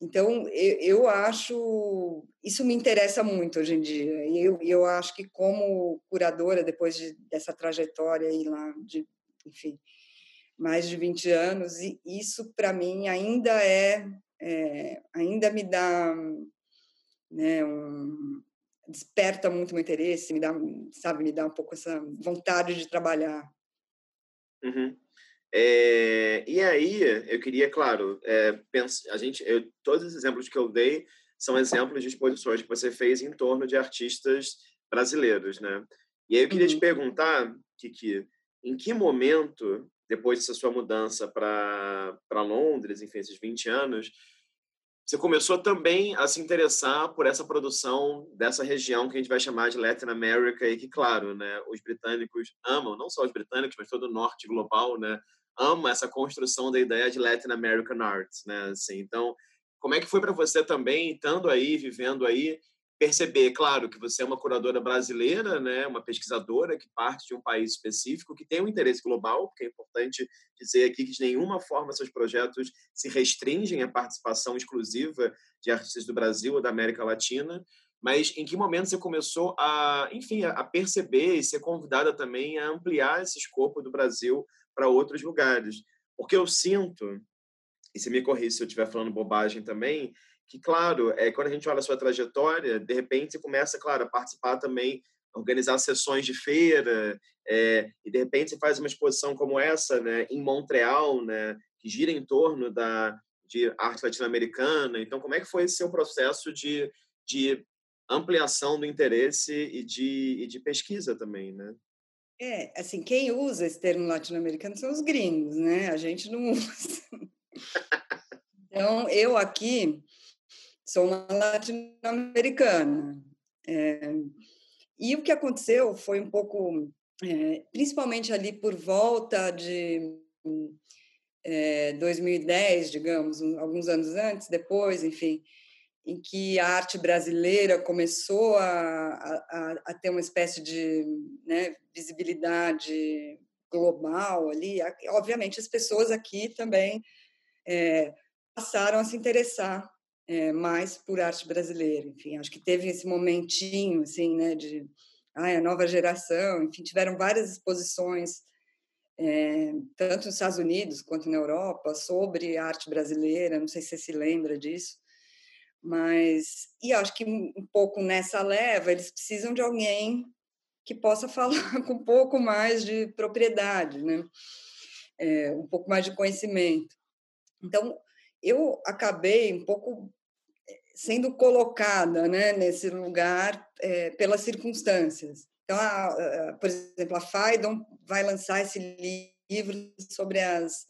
Então, eu, eu acho, isso me interessa muito hoje em dia, e eu, eu acho que como curadora, depois de, dessa trajetória aí lá, de, enfim, mais de 20 anos, isso para mim ainda é, é, ainda me dá, né, um, desperta muito meu interesse, me dá, sabe, me dá um pouco essa vontade de trabalhar. Uhum. É, e aí, eu queria, claro, é, pensa, a gente, eu, todos os exemplos que eu dei são exemplos de exposições que você fez em torno de artistas brasileiros, né? E aí eu queria uhum. te perguntar, Kiki, em que momento, depois dessa sua mudança para Londres, enfim, esses 20 anos, você começou também a se interessar por essa produção dessa região que a gente vai chamar de Latin America e que, claro, né, os britânicos amam, não só os britânicos, mas todo o norte global, né, ama essa construção da ideia de Latin American Arts, né, assim, então, como é que foi para você também, estando aí, vivendo aí, perceber, claro, que você é uma curadora brasileira, né, uma pesquisadora que parte de um país específico, que tem um interesse global, porque é importante dizer aqui que de nenhuma forma seus projetos se restringem à participação exclusiva de artistas do Brasil ou da América Latina, mas em que momento você começou a, enfim, a perceber e ser convidada também a ampliar esse escopo do Brasil para outros lugares? Porque eu sinto, e se me corrija se eu estiver falando bobagem também, que, claro, é, quando a gente olha a sua trajetória, de repente você começa, claro, a participar também, organizar sessões de feira, é, e de repente você faz uma exposição como essa, né, em Montreal, né, que gira em torno da de arte latino-americana. Então, como é que foi esse seu processo de, de ampliação do interesse e de, e de pesquisa também, né? É, assim, quem usa esse termo latino-americano são os gringos, né? A gente não usa. *laughs* Então, eu aqui, sou uma latino-americana. É, e o que aconteceu foi um pouco, é, principalmente ali por volta de é, 2010, digamos, alguns anos antes, depois, enfim, em que a arte brasileira começou a, a, a ter uma espécie de né, visibilidade global ali. Obviamente, as pessoas aqui também passaram a se interessar é, mais por arte brasileira. Enfim, acho que teve esse momentinho, assim, né, de ai, a nova geração. Enfim, tiveram várias exposições, é, tanto nos Estados Unidos quanto na Europa, sobre arte brasileira. Não sei se você se lembra disso. Mas, e acho que um pouco nessa leva, eles precisam de alguém que possa *laughs* falar com um pouco mais de propriedade, né? É, um pouco mais de conhecimento. Então, eu acabei um pouco sendo colocada né, nesse lugar é, pelas circunstâncias. Então, a, a, por exemplo, a Faidon vai lançar esse livro sobre as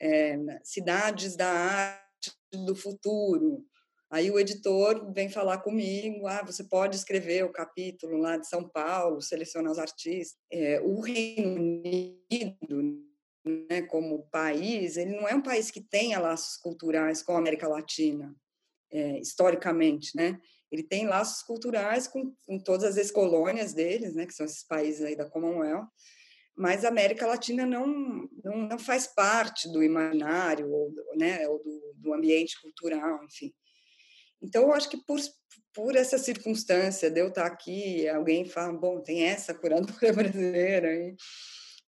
é, cidades da arte do futuro. Aí o editor vem falar comigo, ah, você pode escrever o capítulo lá de São Paulo, selecionar os artistas. É, o Reino Unido, né, como país, ele não é um país que tenha laços culturais com a América Latina é, historicamente, né? Ele tem laços culturais com, com todas as ex-colônias deles, né? Que são esses países aí da Commonwealth, mas a América Latina não, não, não faz parte do imaginário ou, né, ou do, do ambiente cultural, enfim. Então, eu acho que por, por essa circunstância de eu estar aqui, alguém fala, bom, tem essa curadora *laughs* brasileira, e,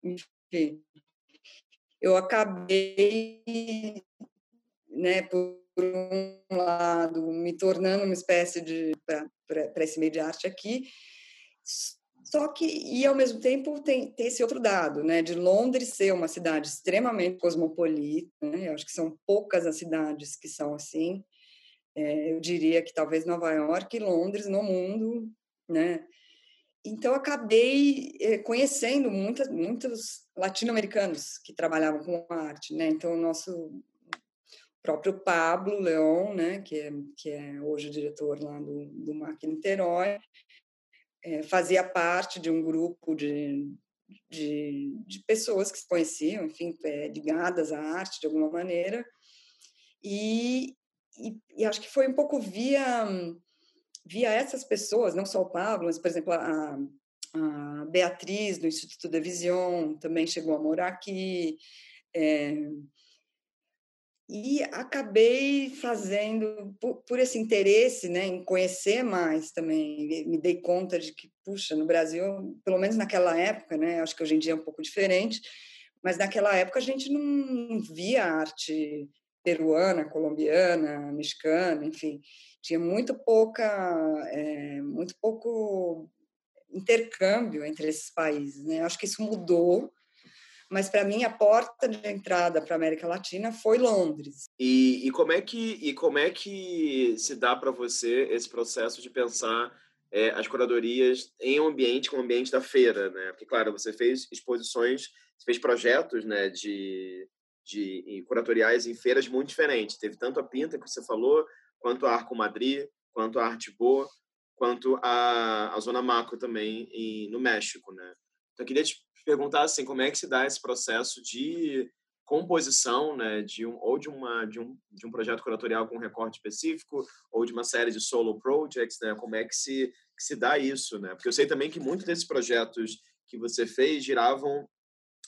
enfim, eu acabei, né, por um lado, me tornando uma espécie de para esse meio de arte aqui, só que, e ao mesmo tempo, tem, tem esse outro dado, né, de Londres ser uma cidade extremamente cosmopolita, né, eu acho que são poucas as cidades que são assim, é, eu diria que talvez Nova York e Londres no mundo, né, então acabei é, conhecendo muitas, muitos latino-americanos que trabalhavam com arte, né, então o nosso próprio Pablo Leon, né, que é, que é hoje o diretor lá do, do MAC Niterói, é, fazia parte de um grupo de, de, de, pessoas que se conheciam, enfim, é, ligadas à arte de alguma maneira, e, e, e, acho que foi um pouco via, via essas pessoas, não só o Pablo, mas, por exemplo, a, a Beatriz, do Instituto da Vision, também chegou a morar aqui, é, e acabei fazendo por, por, esse interesse né em conhecer mais também me dei conta de que puxa no Brasil pelo menos naquela época né acho que hoje em dia é um pouco diferente mas naquela época a gente não via arte peruana colombiana mexicana enfim tinha muito pouca é, muito pouco intercâmbio entre esses países né. Acho que isso mudou mas para mim a porta de entrada para a América Latina foi Londres. E, e, como é que e como é que se dá para você esse processo de pensar é, as curadorias em um ambiente como o ambiente da feira, né? Porque claro, você fez exposições, você fez projetos, né, de de curatoriais em feiras muito diferentes. Teve tanto a Pinta que você falou, quanto a Arco Madrid, quanto a Arte Boa, quanto a, a Zona Macro também em, no México, né? Então, eu queria te perguntar assim, como é que se dá esse processo de composição, né, de um ou de uma de um, de um projeto curatorial com um recorte específico ou de uma série de solo projects, né? Como é que se que se dá isso, né? Porque eu sei também que muitos desses projetos que você fez giravam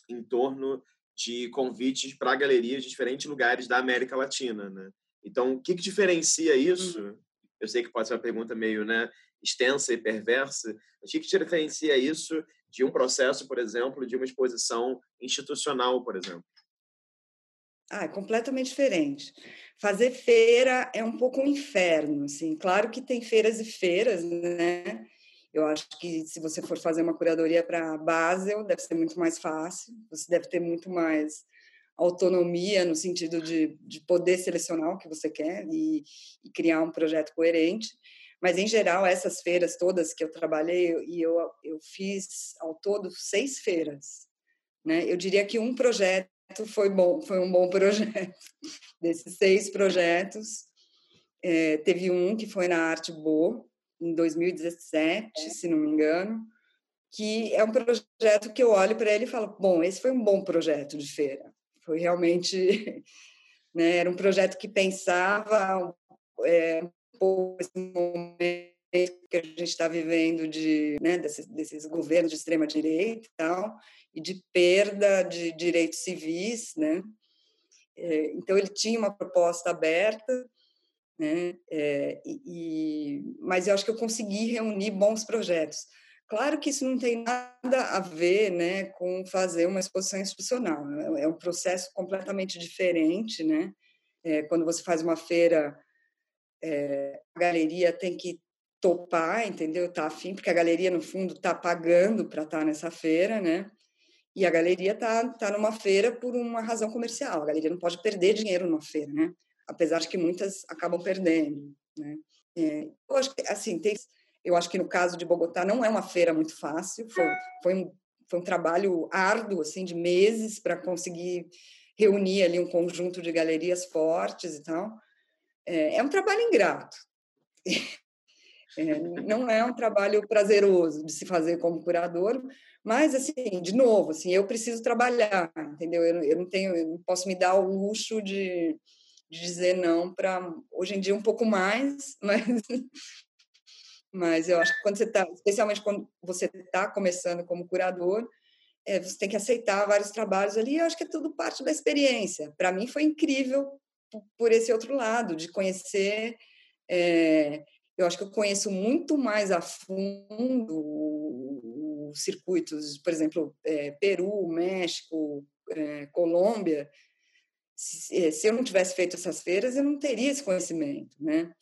em torno de convites para galerias de diferentes lugares da América Latina, né? Então, o que, que diferencia isso? Uhum. Eu sei que pode ser uma pergunta meio, né, extensa e perversa. Que, que diferencia isso de um processo, por exemplo, de uma exposição institucional, por exemplo? Ah, é completamente diferente. Fazer feira é um pouco um inferno, assim. Claro que tem feiras e feiras, né? Eu acho que se você for fazer uma curadoria para Basel, deve ser muito mais fácil. Você deve ter muito mais autonomia no sentido de, de poder selecionar o que você quer e, e criar um projeto coerente. Mas, em geral, essas feiras todas que eu trabalhei, e eu, eu fiz ao todo seis feiras. Né? Eu diria que um projeto foi bom, foi um bom *laughs* projeto. Desses seis projetos, é, teve um que foi na Arte Boa, em 2017, é. se não me engano, que é um projeto que eu olho para ele e falo, bom, esse foi um bom projeto de feira. Foi realmente, *laughs* né, era um projeto que pensava é, pouco esse momento que a gente está vivendo de né, desses, desses, governos de extrema direita e tal e de perda de direitos civis, né? É, então ele tinha uma proposta aberta, né? É, e, mas eu acho que eu consegui reunir bons projetos. Claro que isso não tem nada a ver, né, com fazer uma exposição institucional. É, é um processo completamente diferente, né? É, quando você faz uma feira é, a galeria tem que topar, entendeu? Tá afim, porque a galeria, no fundo, tá pagando para estar tá nessa feira, né? E a galeria tá, tá numa feira por uma razão comercial. A galeria não pode perder dinheiro numa feira, né? Apesar de que muitas acabam perdendo, né? É, eu acho que, assim, tem, eu acho que no caso de Bogotá não é uma feira muito fácil. Foi, foi, um, foi um trabalho árduo, assim, de meses para conseguir reunir ali um conjunto de galerias fortes e tal. É, é um trabalho ingrato. *laughs* É, não é um trabalho prazeroso de se fazer como curador, mas assim, de novo, assim, eu preciso trabalhar, entendeu? Eu, eu não tenho, eu não posso me dar o luxo de, de dizer não para hoje em dia um pouco mais, *laughs* mas mas eu acho que quando você está, especialmente quando você está começando como curador, é, você tem que aceitar vários trabalhos ali. Eu acho que é tudo parte da experiência. Para mim foi incrível por esse outro lado, de conhecer. É, eu acho que eu conheço muito mais a fundo os circuitos, por exemplo, é, Peru, México, é, Colômbia. Se, se eu não tivesse feito essas feiras, eu não teria esse conhecimento, né?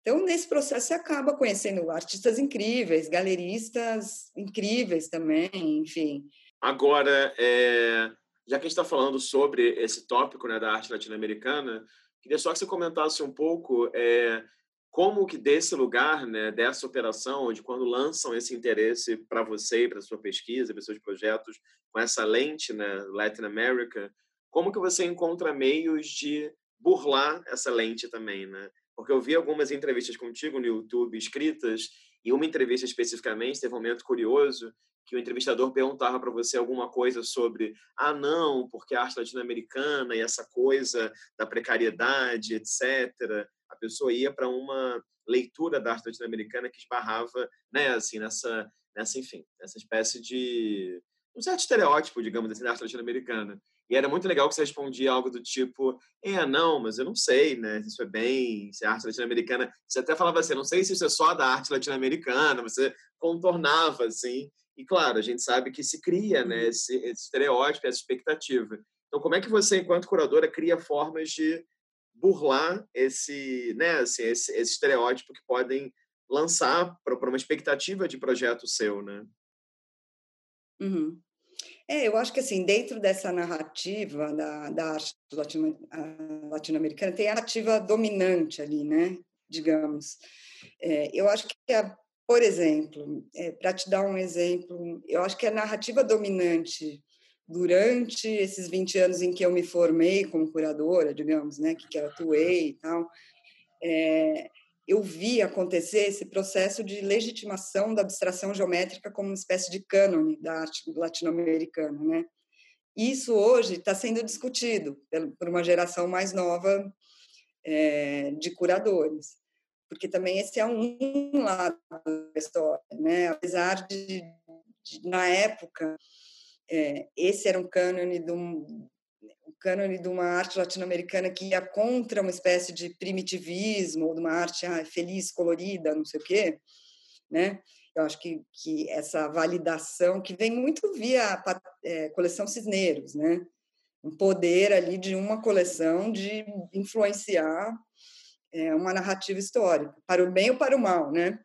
Então, nesse processo, você acaba conhecendo artistas incríveis, galeristas incríveis também, enfim. Agora, é, já que a gente está falando sobre esse tópico né, da arte latino-americana, queria só que você comentasse um pouco é, como que desse lugar, né, dessa operação, de quando lançam esse interesse para você para sua pesquisa, para seus projetos com essa lente, né, Latin America, como que você encontra meios de burlar essa lente também, né? Porque eu vi algumas entrevistas contigo no YouTube escritas e uma entrevista especificamente teve um momento curioso que o entrevistador perguntava para você alguma coisa sobre ah não porque a arte latino-americana e essa coisa da precariedade etc a pessoa ia para uma leitura da arte latino-americana que esbarrava né assim nessa nessa enfim nessa espécie de um certo estereótipo digamos assim da arte latino-americana e era muito legal que você respondia algo do tipo, é, não, mas eu não sei, né? Se isso é bem, se é arte latino-americana. Você até falava assim, não sei se isso é só da arte latino-americana, você contornava, assim. E, claro, a gente sabe que se cria né, uhum. esse, esse estereótipo, essa expectativa. Então, como é que você, enquanto curadora, cria formas de burlar esse, né, assim, esse, esse estereótipo que podem lançar para uma expectativa de projeto seu, né? Uhum. É, eu acho que assim, dentro dessa narrativa da, da arte latino-americana, tem a narrativa dominante ali, né? Digamos. É, eu acho que a por exemplo, é, para te dar um exemplo, eu acho que a narrativa dominante durante esses 20 anos em que eu me formei como curadora, digamos, né, que, que atuei e tal, é, eu vi acontecer esse processo de legitimação da abstração geométrica como uma espécie de cânone da arte latino-americana, né? Isso hoje está sendo discutido por uma geração mais nova é, de curadores porque também esse é um lado da história, né? Apesar de, de na época, é, esse era um cânone de um, cânone de uma arte latino-americana que ia contra uma espécie de primitivismo, ou de uma arte ah, feliz, colorida, não sei o quê, né? Eu acho que, que essa validação, que vem muito via a é, coleção Cisneiros, né? Um poder ali de uma coleção de influenciar é uma narrativa histórica, para o bem ou para o mal, né?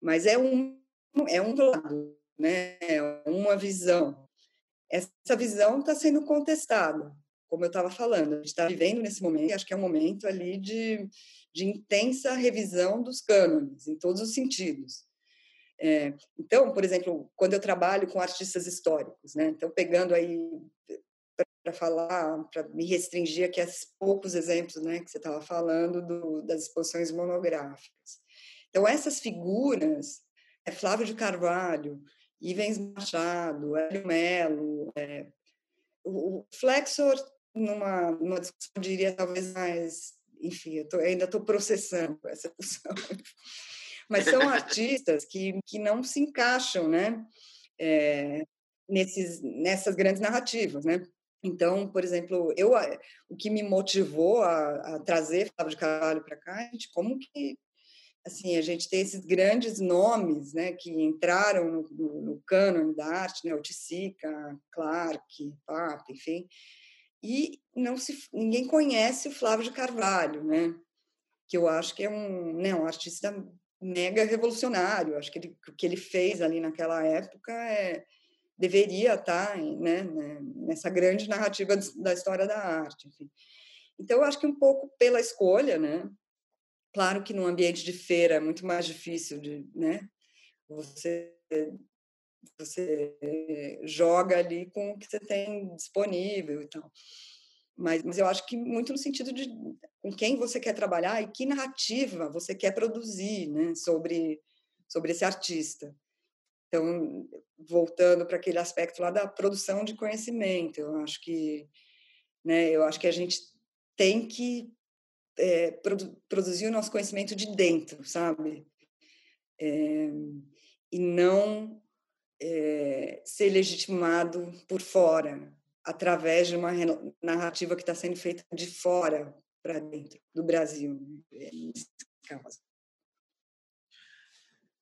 Mas é um é um lado, né? É uma visão. Essa visão está sendo contestada, como eu estava falando. A gente está vivendo nesse momento, acho que é um momento ali de, de intensa revisão dos cânones, em todos os sentidos. É, então, por exemplo, quando eu trabalho com artistas históricos, né? Então, pegando aí para falar, para me restringir aqui a poucos exemplos né, que você estava falando do, das exposições monográficas. Então, essas figuras, é Flávio de Carvalho, Ivens Machado, Hélio Melo, é, o, Flexor, numa, numa discussão, eu diria, talvez mais, enfim, eu tô, ainda estou processando *laughs* essa discussão, mas são artistas que, que não se encaixam, né, é, nesses, nessas grandes narrativas, né? Então, por exemplo, eu o que me motivou a, a trazer Flávio de Carvalho para cá, é como que assim a gente tem esses grandes nomes, né, que entraram no, no, no cânone da arte, né, Oiticica, Clark, Papa, enfim, e não se ninguém conhece o Flávio de Carvalho, né, que eu acho que é um, né, um artista mega revolucionário. Acho que ele, o que ele fez ali naquela época é deveria estar né, né, nessa grande narrativa da história da arte. Enfim. Então, eu acho que um pouco pela escolha, né? Claro que num ambiente de feira é muito mais difícil de, né? Você você joga ali com o que você tem disponível e tal. Mas, mas eu acho que muito no sentido de com quem você quer trabalhar e que narrativa você quer produzir, né? Sobre sobre esse artista. Então, voltando para aquele aspecto lá da produção de conhecimento, eu acho que, né, eu acho que a gente tem que é, produ produzir o nosso conhecimento de dentro, sabe? É, e não é, ser legitimado por fora, através de uma narrativa que está sendo feita de fora para dentro do Brasil, né? nesse caso.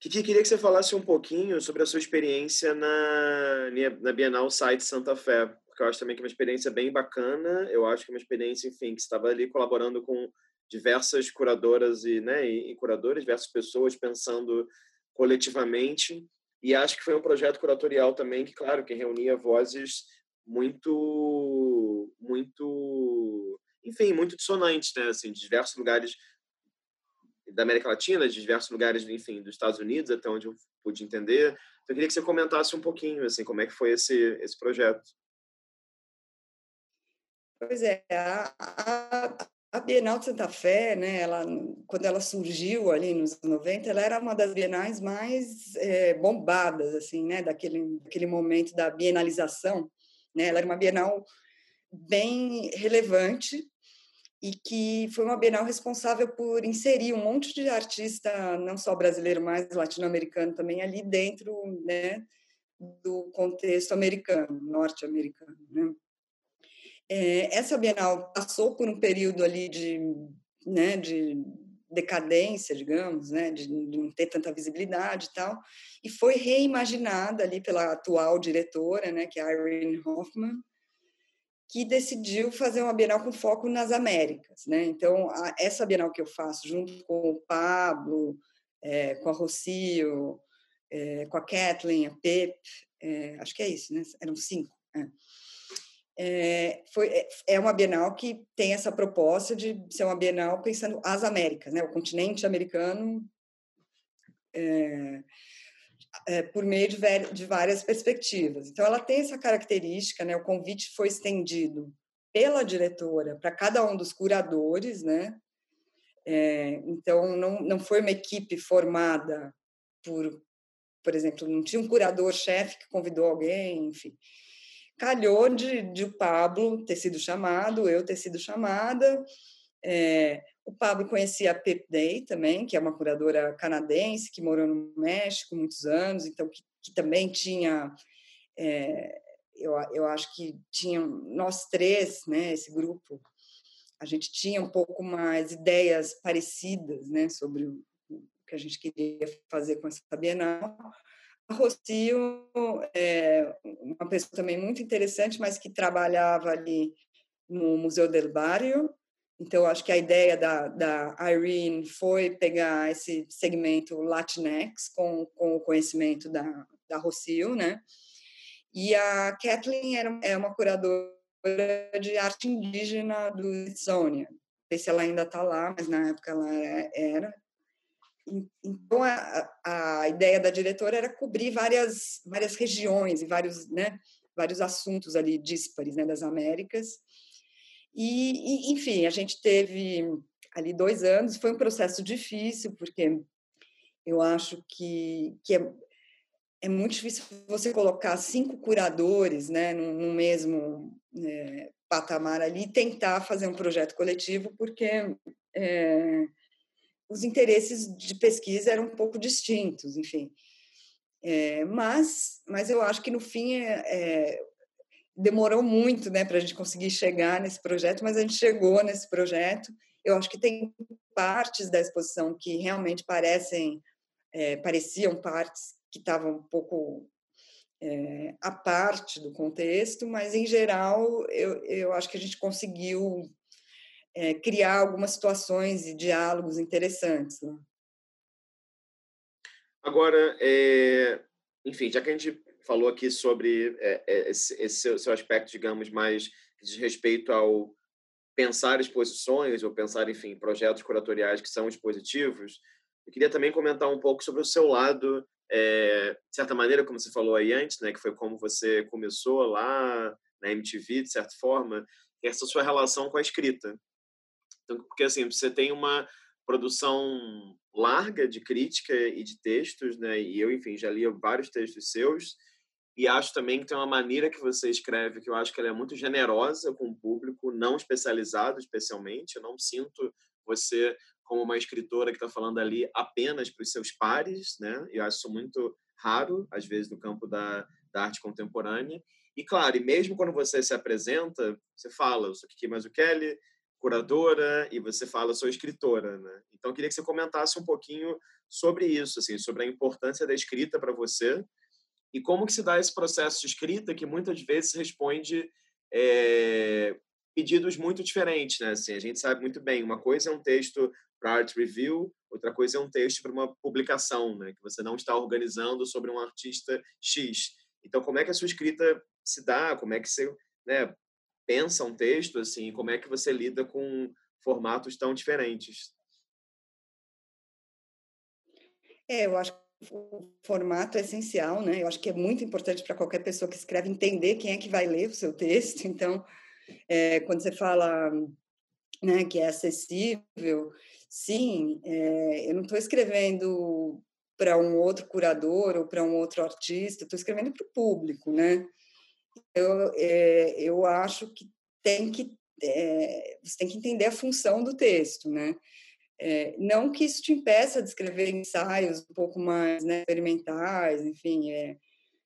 Kiki, queria que você falasse um pouquinho sobre a sua experiência na, na Bienal Site Santa Fé, porque eu acho também que é uma experiência bem bacana, eu acho que é uma experiência, enfim, que você estava ali colaborando com diversas curadoras e, né, e curadores, diversas pessoas pensando coletivamente, e acho que foi um projeto curatorial também que, claro, que reunia vozes muito, muito, enfim, muito dissonantes, né, assim, de diversos lugares da América Latina, de diversos lugares, enfim, dos Estados Unidos, até onde eu pude entender. Então, eu queria que você comentasse um pouquinho, assim, como é que foi esse, esse projeto. Pois é, a, a, a Bienal de Santa Fé, né, ela, quando ela surgiu ali nos 90, ela era uma das bienais mais é, bombadas, assim, né, daquele, daquele momento da bienalização. Né? Ela era uma bienal bem relevante, e que foi uma Bienal responsável por inserir um monte de artista, não só brasileiro, mas latino-americano também, ali dentro né, do contexto americano, norte-americano. Né? É, essa Bienal passou por um período ali de, né, de decadência, digamos, né, de, não ter tanta visibilidade e tal, e foi reimaginada ali pela atual diretora, né, que é Irene Hoffman, que decidiu fazer uma Bienal com foco nas Américas, né? Então, a, essa Bienal que eu faço junto com o Pablo, é, com a Rocio, é, com a Kathleen, a Pep, é, acho que é isso, né? Eram cinco. É. Foi, é, é uma Bienal que tem essa proposta de ser uma Bienal pensando as Américas, né? O continente americano é, é, por meio de, de, várias perspectivas. Então, ela tem essa característica, né? O convite foi estendido pela diretora para cada um dos curadores, né? É, então, não, não foi uma equipe formada por, por exemplo, não tinha um curador-chefe que convidou alguém, enfim. Calhou de, de o Pablo ter sido chamado, eu ter sido chamada, é, o Pablo conhecia a Pep Day também, que é uma curadora canadense que morou no México muitos anos, então que, que também tinha, é, eu, eu acho que tinha nós três, né, esse grupo, a gente tinha um pouco mais ideias parecidas, né, sobre o que a gente queria fazer com essa Bienal. Rocio é uma pessoa também muito interessante, mas que trabalhava ali no Museu del Barrio, então, acho que a ideia da, da Irene foi pegar esse segmento Latinx com, com o conhecimento da, da Rocio, né? E a Kathleen era, é uma curadora de arte indígena do Smithsonian. Não sei se ela ainda está lá, mas na época ela era. Então, a, a ideia da diretora era cobrir várias, várias regiões e vários, né, vários assuntos ali díspares né, das Américas. E, e, enfim, a gente teve ali dois anos, foi um processo difícil, porque eu acho que, que é, é muito difícil você colocar cinco curadores né, no, mesmo é, patamar ali e tentar fazer um projeto coletivo, porque é, os interesses de pesquisa eram um pouco distintos, enfim. É, mas, mas eu acho que no fim é, é demorou muito né, para a gente conseguir chegar nesse projeto, mas a gente chegou nesse projeto. Eu acho que tem partes da exposição que realmente parecem, é, pareciam partes que estavam um pouco é, à parte do contexto, mas em geral eu, eu acho que a gente conseguiu é, criar algumas situações e diálogos interessantes. Né? Agora, é, enfim, já que a gente falou aqui sobre é, é, esse, esse, seu aspecto, digamos, mais de respeito ao pensar exposições ou pensar, enfim, projetos curatoriais que são expositivos. Eu queria também comentar um pouco sobre o seu lado, é, de certa maneira, como você falou aí antes, né, que foi como você começou lá na MTV, de certa forma, essa sua relação com a escrita. Então, porque assim, você tem uma produção larga de crítica e de textos, né? E eu, enfim, já li vários textos seus e acho também que tem uma maneira que você escreve que eu acho que ela é muito generosa com o público, não especializado especialmente. Eu não sinto você como uma escritora que está falando ali apenas para os seus pares, né? Eu acho isso muito raro, às vezes, no campo da, da arte contemporânea. E, claro, e mesmo quando você se apresenta, você fala, eu sou Kiki Mazzucchelli, curadora, e você fala, sou escritora, né? Então, queria que você comentasse um pouquinho sobre isso, assim, sobre a importância da escrita para você e como que se dá esse processo de escrita que muitas vezes responde é, pedidos muito diferentes, né? Assim, a gente sabe muito bem, uma coisa é um texto para art review, outra coisa é um texto para uma publicação, né? Que você não está organizando sobre um artista X. Então, como é que a sua escrita se dá? Como é que você né, pensa um texto? Assim, como é que você lida com formatos tão diferentes? É, eu acho que o formato é essencial, né? Eu acho que é muito importante para qualquer pessoa que escreve entender quem é que vai ler o seu texto. *laughs* Então, é, quando você fala né, que é acessível, sim, é, eu não estou escrevendo para um outro curador ou para um outro artista, estou escrevendo para o público, né? Eu, é, eu acho que tem que é, você tem que entender a função do texto, né? É, não que isso te impeça de escrever ensaios um pouco mais né, experimentais, enfim, é,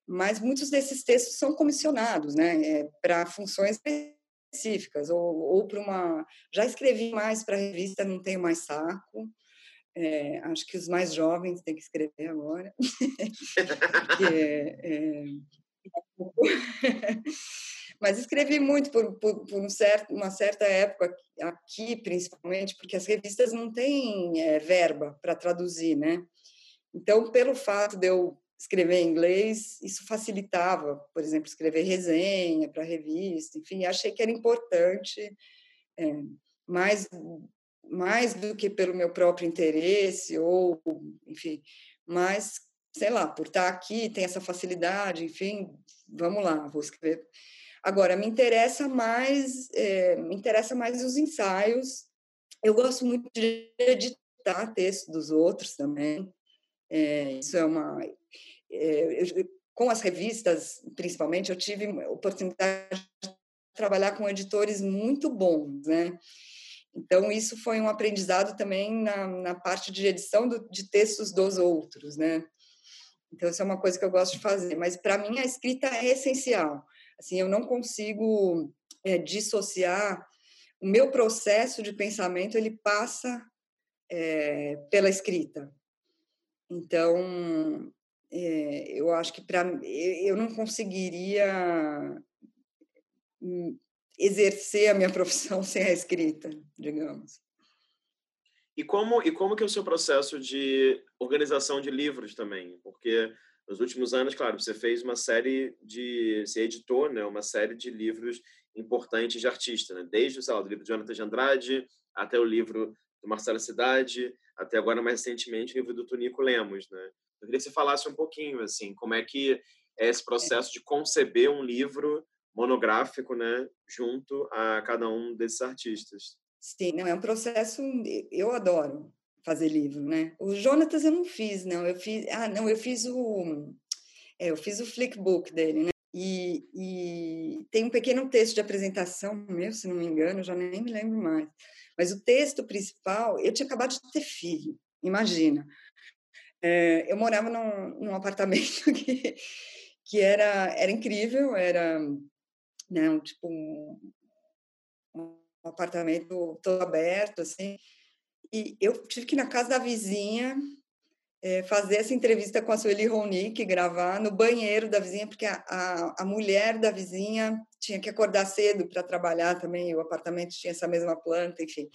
mas muitos desses textos são comissionados, né, é, para funções específicas ou, ou para uma. Já escrevi mais para revista, não tenho mais saco. É, acho que os mais jovens têm que escrever agora. *laughs* é. *laughs* Mas escrevi muito por, por, por um certo, uma certa época aqui, principalmente, porque as revistas não têm é, verba para traduzir, né? Então, pelo fato de eu escrever em inglês, isso facilitava, por exemplo, escrever resenha para revista, enfim, achei que era importante, é, mais, mais do que pelo meu próprio interesse, ou, enfim, mas, sei lá, por estar aqui, tem essa facilidade, enfim, vamos lá, vou escrever. Agora, me interessa mais, é, me interessa mais os ensaios, eu gosto muito de editar texto dos outros também, é, isso é uma é, com as revistas, principalmente, eu tive a oportunidade de trabalhar com editores muito bons, né? Então, isso foi um aprendizado também na, na parte de edição do, de textos dos outros, né? Então, isso é uma coisa que eu gosto de fazer. Mas, para mim, a escrita é essencial. Assim, eu não consigo é, dissociar o meu processo de pensamento, ele passa é, pela escrita. Então, é, eu acho que para eu não conseguiria hum, exercer a minha *laughs* profissão sem a escrita, digamos. E como e como que é o seu processo de organização de livros também? Porque nos últimos anos, claro, você fez uma série de, você editou, né, uma série de livros importantes de artista, né? Desde sei lá, do livro de Jonathan de Andrade até o livro do Marcelo Cidade, até agora mais recentemente o livro do Tonico Lemos, né? Eu queria que você falasse um pouquinho, assim, como é que é esse processo de conceber um livro monográfico, né, junto a cada um desses artistas. Sim, não é um processo. Eu adoro fazer livro, né? O Jonatas eu não fiz, não. Eu fiz, ah, não, eu fiz o, é, eu fiz o flickbook dele, né? E, e, tem um pequeno texto de apresentação meu, se não me engano, já nem me lembro mais. Mas o texto principal, eu tinha acabado de ter filho, imagina. É, eu morava num, num, apartamento *laughs* que, que era, era incrível, era né, um, tipo um, apartamento todo aberto, assim, e eu tive que ir na casa da vizinha é, fazer essa entrevista com a Sueli Ronick, gravar no banheiro da vizinha, porque a, a, a mulher da vizinha tinha que acordar cedo para trabalhar também, o apartamento tinha essa mesma planta, enfim.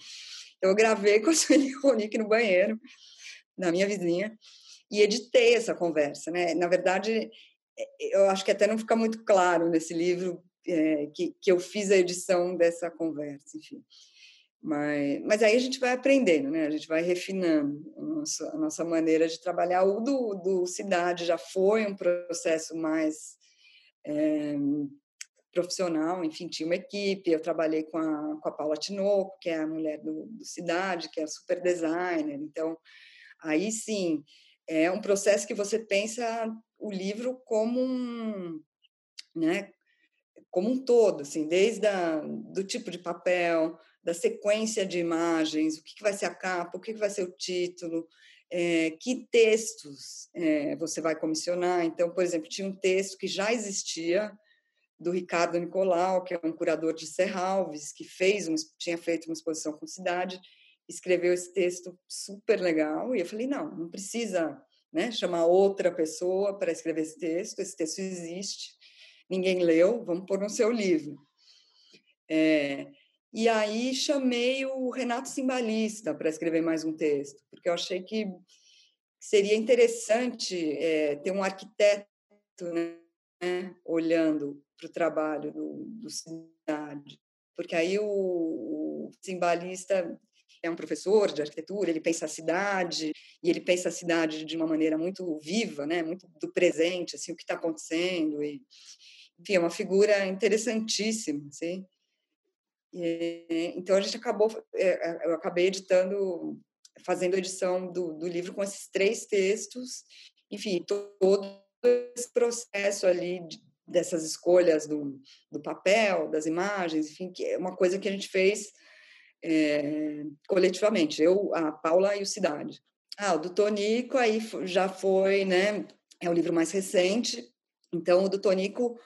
Então, eu gravei *laughs* com a Sueli Ronick no banheiro, da minha vizinha, e editei essa conversa. Né? Na verdade, é, eu acho que até não fica muito claro nesse livro é, que, que eu fiz a edição dessa conversa, enfim. Mas, mas aí a gente vai aprendendo, né? A gente vai refinando a nossa, a nossa maneira de trabalhar. O do, do Cidade já foi um processo mais é, profissional, enfim, tinha uma equipe. Eu trabalhei com a, com a Paula Tinoco, que é a mulher do, do Cidade, que é super designer. Então, aí sim, é um processo que você pensa o livro como um, né, como um todo, assim, desde a, do tipo de papel, da sequência de imagens, o que, que vai ser a capa, o que, que vai ser o título, é, que textos é, você vai comissionar. Então, por exemplo, tinha um texto que já existia do Ricardo Nicolau, que é um curador de Serralves, que fez uma, tinha feito uma exposição com cidade, escreveu esse texto super legal. E eu falei, não, não precisa né, chamar outra pessoa para escrever esse texto, esse texto existe, ninguém leu, vamos pôr no seu livro. É, e aí chamei o Renato Simbalista para escrever mais um texto, porque eu achei que seria interessante é, ter um arquiteto né, olhando para o trabalho do, do cidade, porque aí o, o simbalista é um professor de arquitetura, ele pensa a cidade e ele pensa a cidade de uma maneira muito viva, né, muito do presente, assim, o que está acontecendo e enfim, é uma figura interessantíssima. E, então a gente acabou, é, é, eu acabei editando, fazendo a edição do, do livro com esses três textos, enfim, todo esse processo ali de, dessas escolhas do, do papel, das imagens, enfim, que é uma coisa que a gente fez é, coletivamente, eu, a Paula e o Cidade. Ah, o do Tonico aí já foi, né, é o livro mais recente, então o do Tonico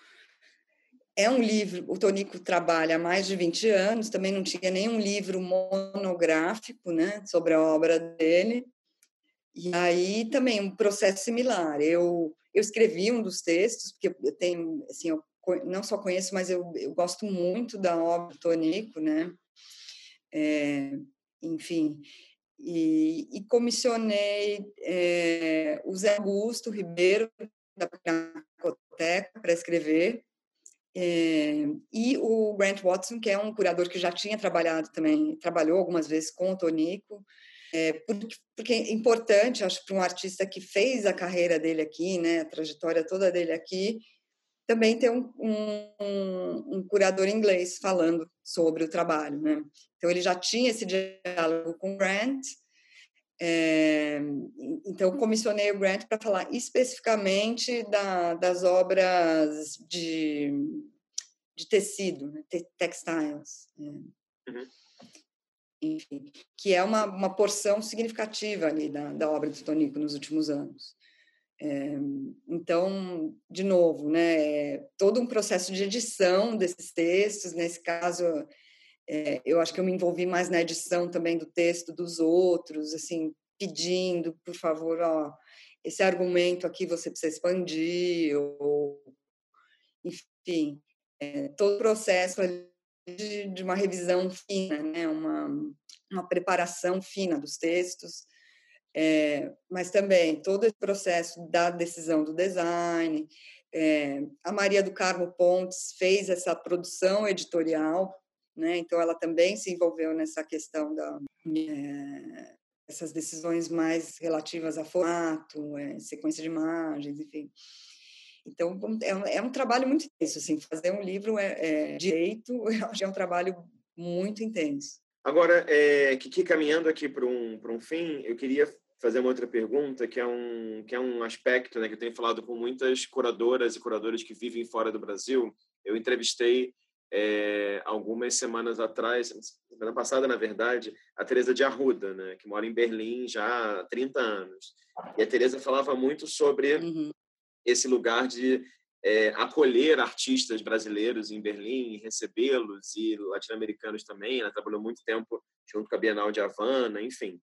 é um livro, o Tonico trabalha há mais de 20 anos, também não tinha nenhum livro monográfico né, sobre a obra dele. E aí também um processo similar. Eu, eu escrevi um dos textos, porque eu tenho, assim, eu não só conheço, mas eu, eu gosto muito da obra do Tonico, né? É, enfim, e, e comissionei é, o Zé Augusto Ribeiro, da Pinacoteca, para escrever, é, e o Grant Watson, que é um curador que já tinha trabalhado também, trabalhou algumas vezes com o Tonico, é, porque, porque, é importante, acho, para um artista que fez a carreira dele aqui, né, a trajetória toda dele aqui, também ter um, um, um curador inglês falando sobre o trabalho, né? Então ele já tinha esse diálogo com o Grant, é, então, comissionei o Grant para falar especificamente da, das obras de, de tecido, né, textiles. Né? Uhum. Enfim, que é uma, uma porção significativa ali da, da obra do Tonico nos últimos anos. É, então, de novo, né, é todo um processo de edição desses textos, nesse caso, é, eu acho que eu me envolvi mais na edição também do texto dos outros, assim, pedindo, por favor, ó, esse argumento aqui você precisa expandir, ou, enfim, é, todo o processo de, de, uma revisão fina, né, uma, uma preparação fina dos textos, é, mas também todo esse processo da decisão do design. É, a Maria do Carmo Pontes fez essa produção editorial né? Então ela também se envolveu nessa questão da é, essas decisões mais relativas a formato, é, sequência de imagens, enfim. Então é um, é um trabalho muito intenso, assim, fazer um livro é, é direito, *laughs* é um trabalho muito intenso. Agora, é, Kiki, caminhando aqui para um para um fim, eu queria fazer uma outra pergunta que é um que é um aspecto, né, que eu tenho falado com muitas curadoras e curadores que vivem fora do Brasil. Eu entrevistei é, algumas semanas atrás, semana passada, na verdade, a Teresa de Arruda, né, que mora em Berlim já há 30 anos. E a Teresa falava muito sobre uhum. esse lugar de é, acolher artistas brasileiros em Berlim, recebê-los e latino-americanos também. Ela trabalhou muito tempo junto com a Bienal de Havana, enfim.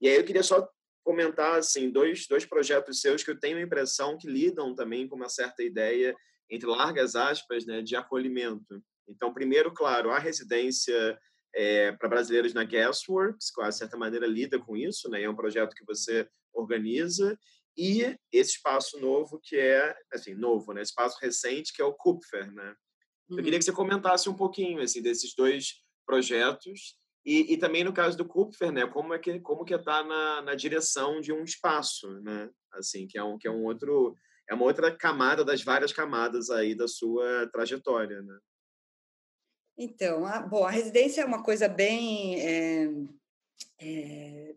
E aí eu queria só comentar assim dois dois projetos seus que eu tenho a impressão que lidam também com uma certa ideia entre largas aspas, né, de acolhimento. Então, primeiro, claro, a residência é, para brasileiros na Gasworks, que, de certa maneira, lida com isso, né? é um projeto que você organiza, e esse espaço novo que é, assim, novo, né? espaço recente, que é o Kupfer, né? Uhum. Eu queria que você comentasse um pouquinho, assim, desses dois projetos e, e também no caso do Kupfer, né? Como é que como que está na, na direção de um espaço, né? Assim, que é um que é um outro é uma outra camada das várias camadas aí da sua trajetória, né? Então, a, bom, a residência é uma coisa bem é, é,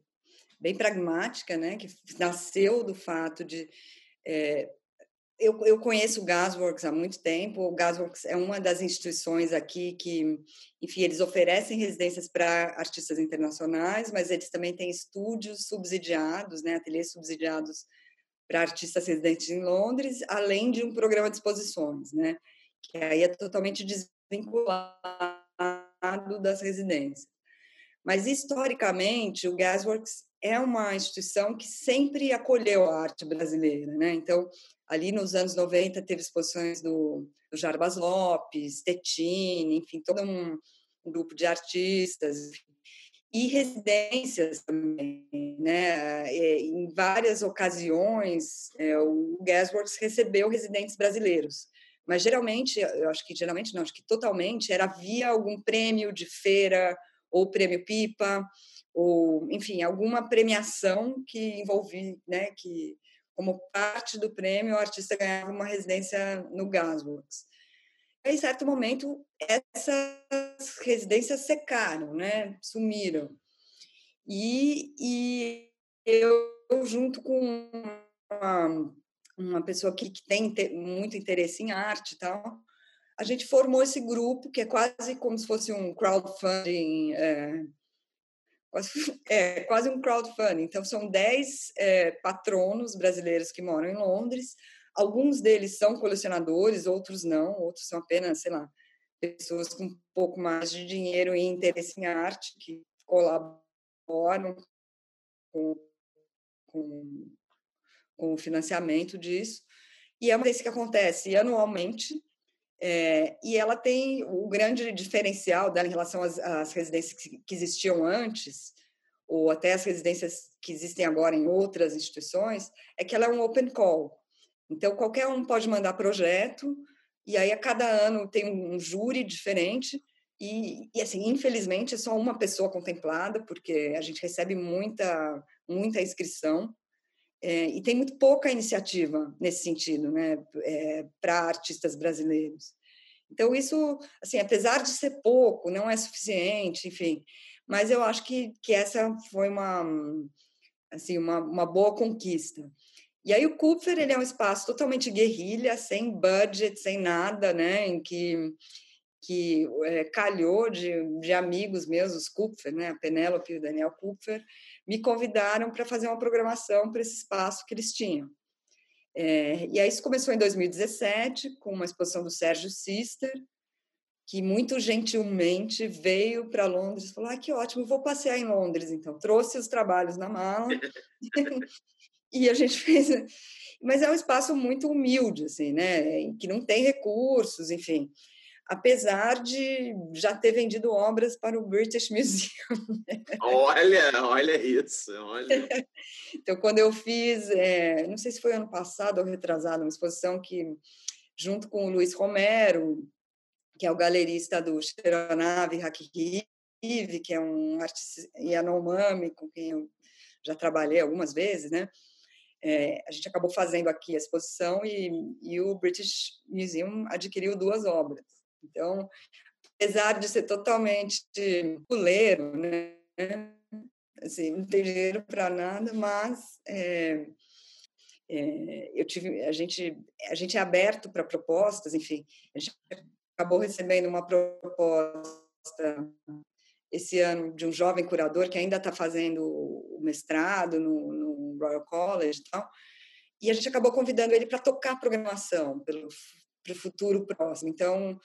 bem pragmática, né? Que nasceu do fato de é, eu, eu conheço o Gasworks há muito tempo. O Gasworks é uma das instituições aqui que, enfim, eles oferecem residências para artistas internacionais, mas eles também têm estúdios subsidiados, né, ateliês subsidiados para artistas residentes em Londres, além de um programa de exposições, né, que aí é totalmente desvinculado das residências. Mas, historicamente, o Gasworks é uma instituição que sempre acolheu a arte brasileira. Né? Então, ali nos anos 90, teve exposições do, do Jarbas Lopes, Tetini, enfim, todo um, um grupo de artistas. E residências também, né? É, em várias ocasiões, é, o Gasworks recebeu residentes brasileiros mas geralmente, eu acho que geralmente não, acho que totalmente era via algum prêmio de feira ou prêmio Pipa, ou, enfim, alguma premiação que envolvia, né, que como parte do prêmio o artista ganhava uma residência no Gasworks. Em certo momento, essas residências secaram, né, sumiram. E, e eu, junto com uma, uma pessoa que, que tem muito interesse em arte e tal, a gente formou esse grupo, que é quase como se fosse um crowdfunding, é, *laughs* é quase um crowdfunding. Então, são 10 é, patronos brasileiros que moram em Londres. Alguns deles são colecionadores, outros não, outros são apenas, sei lá, pessoas com um pouco mais de dinheiro e interesse em arte, que colaboram com, com, com o financiamento disso. E é uma coisa que acontece anualmente, é, e ela tem o grande diferencial dela em relação às, às residências que, existiam antes, ou até as residências que existem agora em outras instituições, é que ela é um open call. Então, qualquer um pode mandar projeto, e aí a cada ano tem um júri diferente, e, e assim, infelizmente, é só uma pessoa contemplada, porque a gente recebe muita, muita inscrição, é, e tem muito pouca iniciativa nesse sentido, né, é, para artistas brasileiros. Então, isso, assim, apesar de ser pouco, não é suficiente, enfim, mas eu acho que, que essa foi uma, assim, uma, uma boa conquista. E aí o Kupfer, ele é um espaço totalmente guerrilha, sem budget, sem nada, né, em que que é, calhou de, de amigos meus, os Kupfer, né, a Penélope e o Daniel Kupfer, me convidaram para fazer uma programação para esse espaço que eles tinham. É, e aí isso começou em 2017, com uma exposição do Sérgio Sister, que muito gentilmente veio para Londres e falou: ah, que ótimo, vou passear em Londres, então. Trouxe os trabalhos na mala *laughs* e a gente fez. Mas é um espaço muito humilde, assim, né? Que não tem recursos, enfim apesar de já ter vendido obras para o British *laughs* Museum. Olha, olha isso, olha. *laughs* então, quando eu fiz, é, não sei se foi ano passado ou retrasado, uma exposição que, junto com o Luiz Romero, que é o galerista do Xironave Hakikivi, que é um artista Yanomami, com quem eu já trabalhei algumas vezes, né? É, a gente acabou fazendo aqui a exposição e, e o British Museum adquiriu duas obras. Então, apesar de ser totalmente puleiro, né? Assim, não tem dinheiro para nada, mas é, é, eu tive, a gente, a gente é aberto para propostas, enfim, a gente acabou recebendo uma proposta esse ano de um jovem curador que ainda está fazendo o mestrado no, no, Royal College e tal, e a gente acabou convidando ele para tocar programação pelo para o futuro próximo. Então,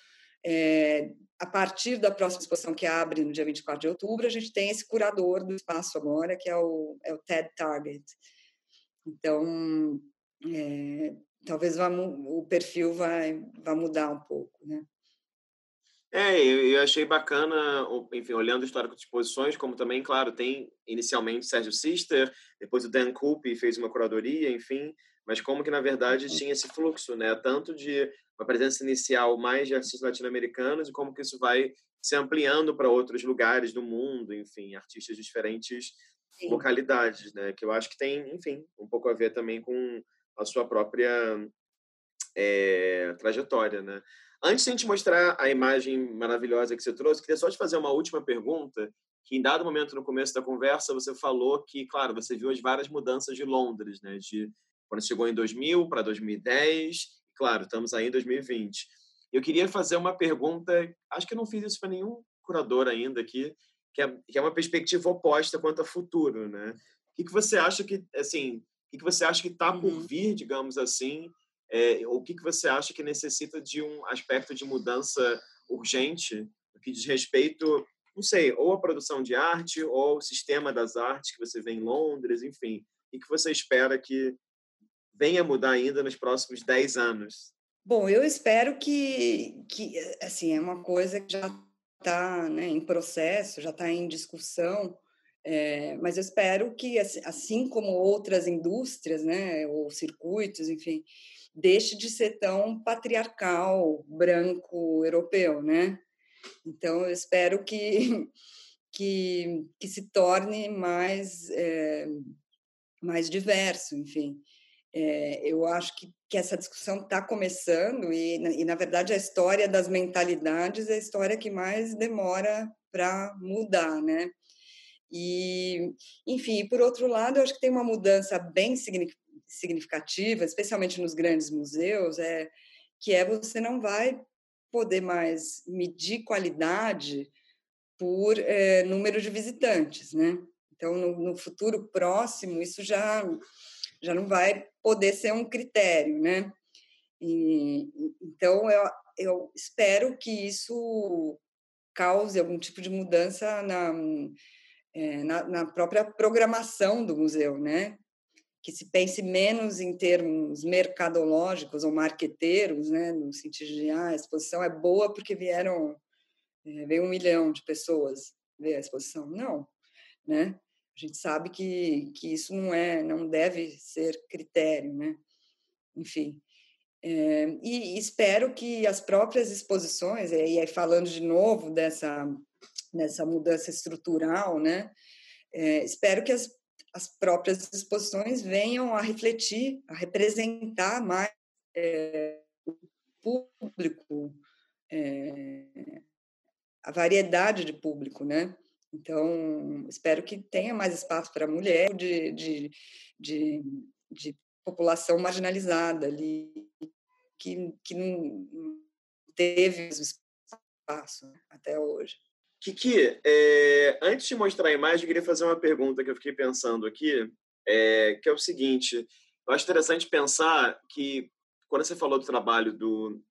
é, a partir da próxima exposição que abre no dia 24 de outubro, a gente tem esse curador do espaço agora, que é o, é o TED Target. Então, é, talvez vá, o perfil vai, vai mudar um pouco, né? É, eu achei bacana, enfim, olhando o histórico de exposições, como também, claro, tem inicialmente Sérgio Sister, depois o Dan Coupe fez uma curadoria, enfim, mas como que, na verdade, uhum. tinha esse fluxo, né? Tanto de uma presença inicial mais de artistas latino-americanos e como que isso vai se ampliando para outros lugares do mundo, enfim, artistas de diferentes Sim. localidades, né? Que eu acho que tem, enfim, um pouco a ver também com a sua própria é, trajetória, né? Antes de a gente mostrar a imagem maravilhosa que você trouxe, queria só te fazer uma última pergunta, que em dado momento no começo da conversa você falou que, claro, você viu as várias mudanças de Londres, né? De quando chegou em 2000 para 2010, claro, estamos aí em 2020. Eu queria fazer uma pergunta, acho que eu não fiz isso para nenhum curador ainda aqui, que é, que é uma perspectiva oposta quanto ao futuro, né? O que, que você acha que, assim, o que, que você acha que está por uhum. vir, digamos assim, é, ou o que, que você acha que necessita de um aspecto de mudança urgente no que diz respeito, não sei, ou a produção de arte, ou o sistema das artes que você vê em Londres, enfim. O que você espera que venha mudar ainda nos próximos 10 anos? Bom, eu espero que, que assim, é uma coisa que já está né, em processo, já está em discussão, é, mas eu espero que, assim, assim como outras indústrias, né, ou circuitos, enfim, deixe de ser tão patriarcal, branco, europeu, né? Então, eu espero que, *laughs* que, que se torne mais, é, mais diverso, enfim. É, eu acho que, que essa discussão está começando e, e, na verdade, a história das mentalidades é a história que mais demora para mudar, né? E, enfim, por outro lado, eu acho que tem uma mudança bem significativa, especialmente nos grandes museus, é que é você não vai poder mais medir qualidade por é, número de visitantes, né? Então, no, no, futuro próximo, isso já já não vai poder ser um critério, né? E, então, eu, eu espero que isso cause algum tipo de mudança na, é, na, na, própria programação do museu, né? Que se pense menos em termos mercadológicos ou marqueteiros, né? No sentido de, ah, a exposição é boa porque vieram, é, veio um milhão de pessoas ver a exposição. Não, né? A gente sabe que, que isso não é, não deve ser critério, né? Enfim, é, e espero que as próprias exposições, e aí falando de novo dessa, dessa mudança estrutural, né? É, espero que as, as próprias exposições venham a refletir, a representar mais é, o público, a variedade de público, né? Então, espero que tenha mais espaço para mulher de, de, de, de, população marginalizada ali, que, que não teve espaço até hoje. Kiki, é, antes de mostrar a imagem, eu queria fazer uma pergunta que eu fiquei pensando aqui, é, que é o seguinte, eu acho interessante pensar que, quando você falou do trabalho do,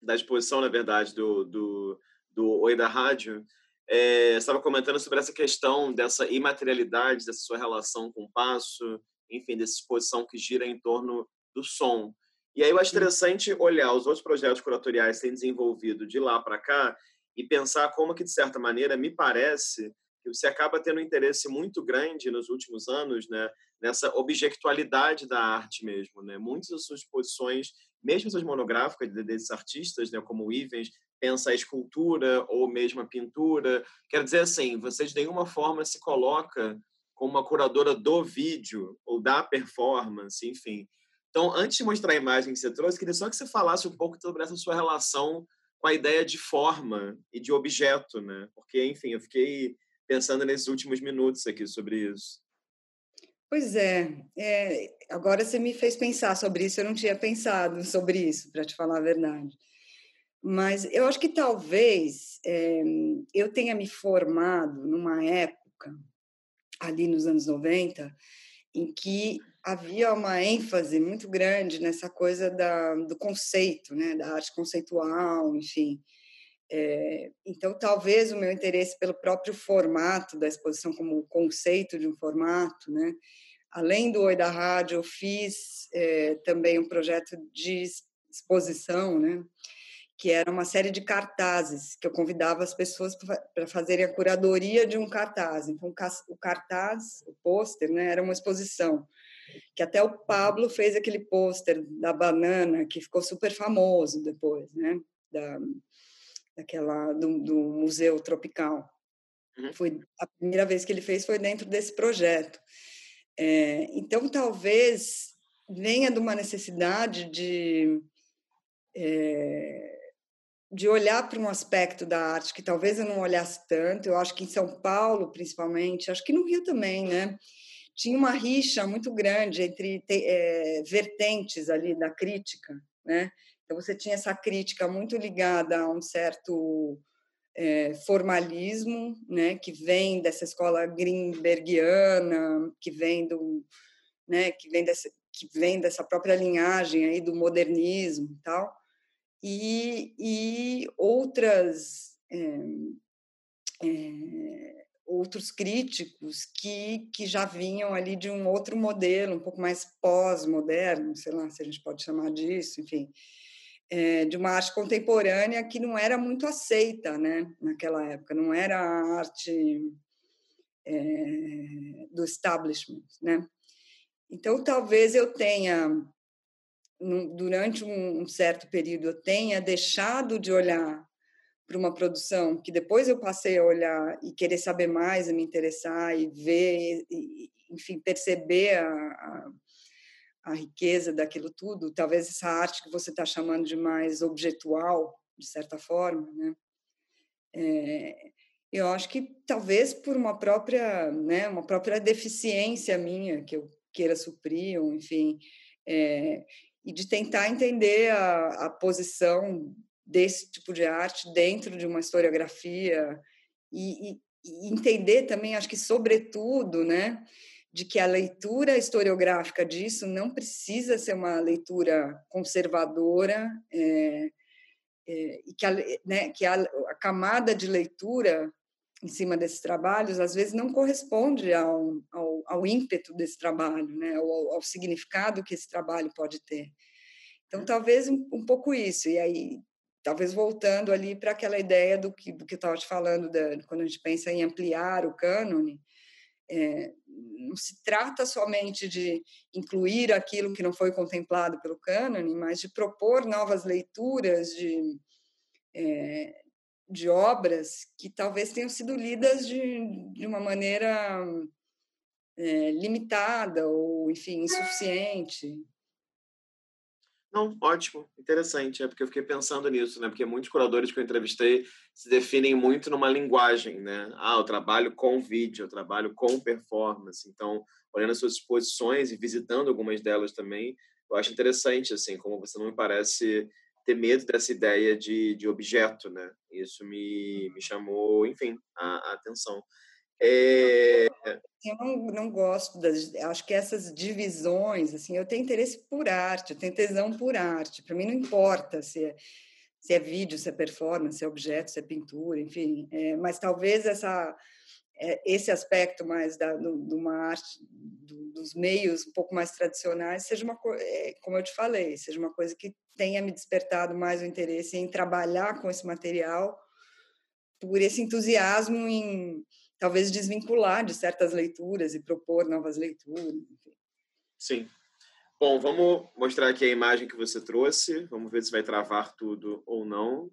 da exposição, na verdade, do, do, do Oi da Rádio, é, estava comentando sobre essa questão dessa imaterialidade, dessa sua relação com o passo, enfim, dessa exposição que gira em torno do som. E aí eu acho interessante olhar os outros projetos curatoriais que têm desenvolvido de lá para cá e pensar como que, de certa maneira, me parece que você acaba tendo um interesse muito grande nos últimos anos né, nessa objetividade da arte mesmo. Né? Muitas das suas exposições, mesmo as monográficas desses artistas, né, como o Ivens, pensa a escultura ou mesmo a pintura. Quer dizer assim, você de nenhuma forma se coloca como uma curadora do vídeo ou da performance, enfim. Então, antes de mostrar a imagem que você trouxe, queria só que você falasse um pouco sobre essa sua relação com a ideia de forma e de objeto, né? Porque, enfim, eu fiquei pensando nesses últimos minutos aqui sobre isso. Pois é, é, agora você me fez pensar sobre isso, eu não tinha pensado sobre isso, para te falar a verdade. Mas eu acho que talvez é, eu tenha me formado numa época, ali nos anos 90, em que havia uma ênfase muito grande nessa coisa da, do conceito, né, da arte conceitual, enfim. É, então, talvez o meu interesse pelo próprio formato da exposição, como conceito de um formato, né, além do Oi da Rádio, eu fiz é, também um projeto de exposição, né, que era uma série de cartazes, que eu convidava as pessoas para fazerem a curadoria de um cartaz. Então, o cartaz, o pôster, né, era uma exposição, que até o Pablo fez aquele pôster da banana, que ficou super famoso depois, né, da, daquela, do, do Museu Tropical. Uhum. Foi a primeira vez que ele fez foi dentro desse projeto. É, então, talvez venha de uma necessidade de... É, de olhar para um aspecto da arte que talvez eu não olhasse tanto. Eu acho que em São Paulo, principalmente, acho que no Rio também, né? tinha uma rixa muito grande entre é, vertentes ali da crítica, né? Então você tinha essa crítica muito ligada a um certo é, formalismo, né, que vem dessa escola greenbergiana, que vem do, né, que vem dessa, que vem dessa própria linhagem aí do modernismo e tal, e, e outras é, é, outros críticos que, que já vinham ali de um outro modelo, um pouco mais pós-moderno, sei lá se a gente pode chamar disso, enfim, é, de uma arte contemporânea que não era muito aceita, né, naquela época, não era a arte é, do establishment, né. Então, talvez eu tenha, durante um certo período, eu tenha deixado de olhar para uma produção que depois eu passei a olhar e querer saber mais, e me interessar e ver, e, enfim, perceber a, a a riqueza daquilo tudo, talvez essa arte que você está chamando de mais objetual, de certa forma, né? É, eu acho que talvez por uma própria, né, uma própria deficiência minha que eu queira suprir, ou enfim, é, e de tentar entender a, a posição desse tipo de arte dentro de uma historiografia e, e, e entender também, acho que sobretudo, né, de que a leitura historiográfica disso não precisa ser uma leitura conservadora é, é, e que, a, né, que a, a, camada de leitura em cima desses trabalhos às vezes não corresponde ao, ao, ao ímpeto desse trabalho, né, ao, ao, significado que esse trabalho pode ter. Então, talvez um, um pouco isso. E aí, talvez voltando ali para aquela ideia do que, do que eu estava te falando, da, quando a gente pensa em ampliar o cânone, é, não se trata somente de incluir aquilo que não foi contemplado pelo cânone, mas de propor novas leituras de, é, de obras que talvez tenham sido lidas de, de uma maneira é, limitada ou, enfim, insuficiente. Não, ótimo, interessante. É porque eu fiquei pensando nisso, né? Porque muitos curadores que eu entrevistei se definem muito numa linguagem, né? Ah, eu trabalho com vídeo, eu trabalho com performance. Então, olhando as suas exposições e visitando algumas delas também, eu acho interessante, assim, como você não me parece ter medo dessa ideia de, de objeto, né? Isso me, me chamou, enfim, a, a atenção. É... Eu não, não gosto das. Acho que essas divisões, assim, eu tenho interesse por arte, eu tenho tesão por arte. Para mim não importa se é, se é vídeo, se é performance, se é objeto, se é pintura, enfim. É, mas talvez essa é, esse aspecto mais da de uma arte do, dos meios um pouco mais tradicionais seja uma é, como eu te falei seja uma coisa que tenha me despertado mais o interesse em trabalhar com esse material por esse entusiasmo em talvez desvincular de certas leituras e propor novas leituras. Enfim. Sim. Bom, vamos mostrar aqui a imagem que você trouxe. Vamos ver se vai travar tudo ou não.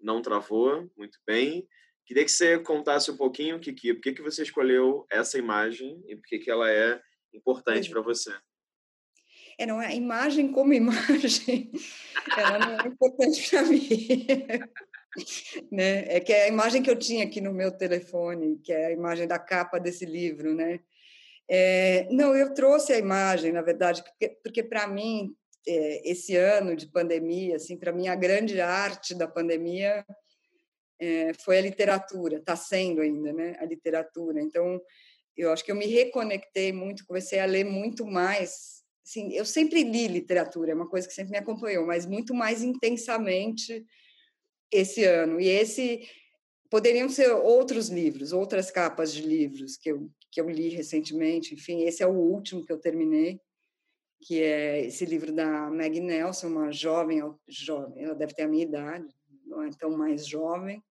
Não travou, muito bem. Queria que você contasse um pouquinho, Kiki, por que, que você escolheu essa imagem e por que, que ela é importante para você. É, não, a imagem como imagem, *laughs* ela não é importante para mim *laughs* né? É que é a imagem que eu tinha aqui no meu telefone, que é a imagem da capa desse livro, né? É, não, eu trouxe a imagem, na verdade, porque, porque para mim é, esse ano de pandemia, assim, para mim a grande arte da pandemia é, foi a literatura, está sendo ainda, né? A literatura. Então, eu acho que eu me reconectei muito, comecei a ler muito mais. Assim, eu sempre li literatura, é uma coisa que sempre me acompanhou, mas muito mais intensamente esse ano. E esse poderiam ser outros livros, outras capas de livros que eu, que eu li recentemente. Enfim, esse é o último que eu terminei, que é esse livro da Meg Nelson, uma jovem, jovem, ela deve ter a minha idade, não é tão mais jovem.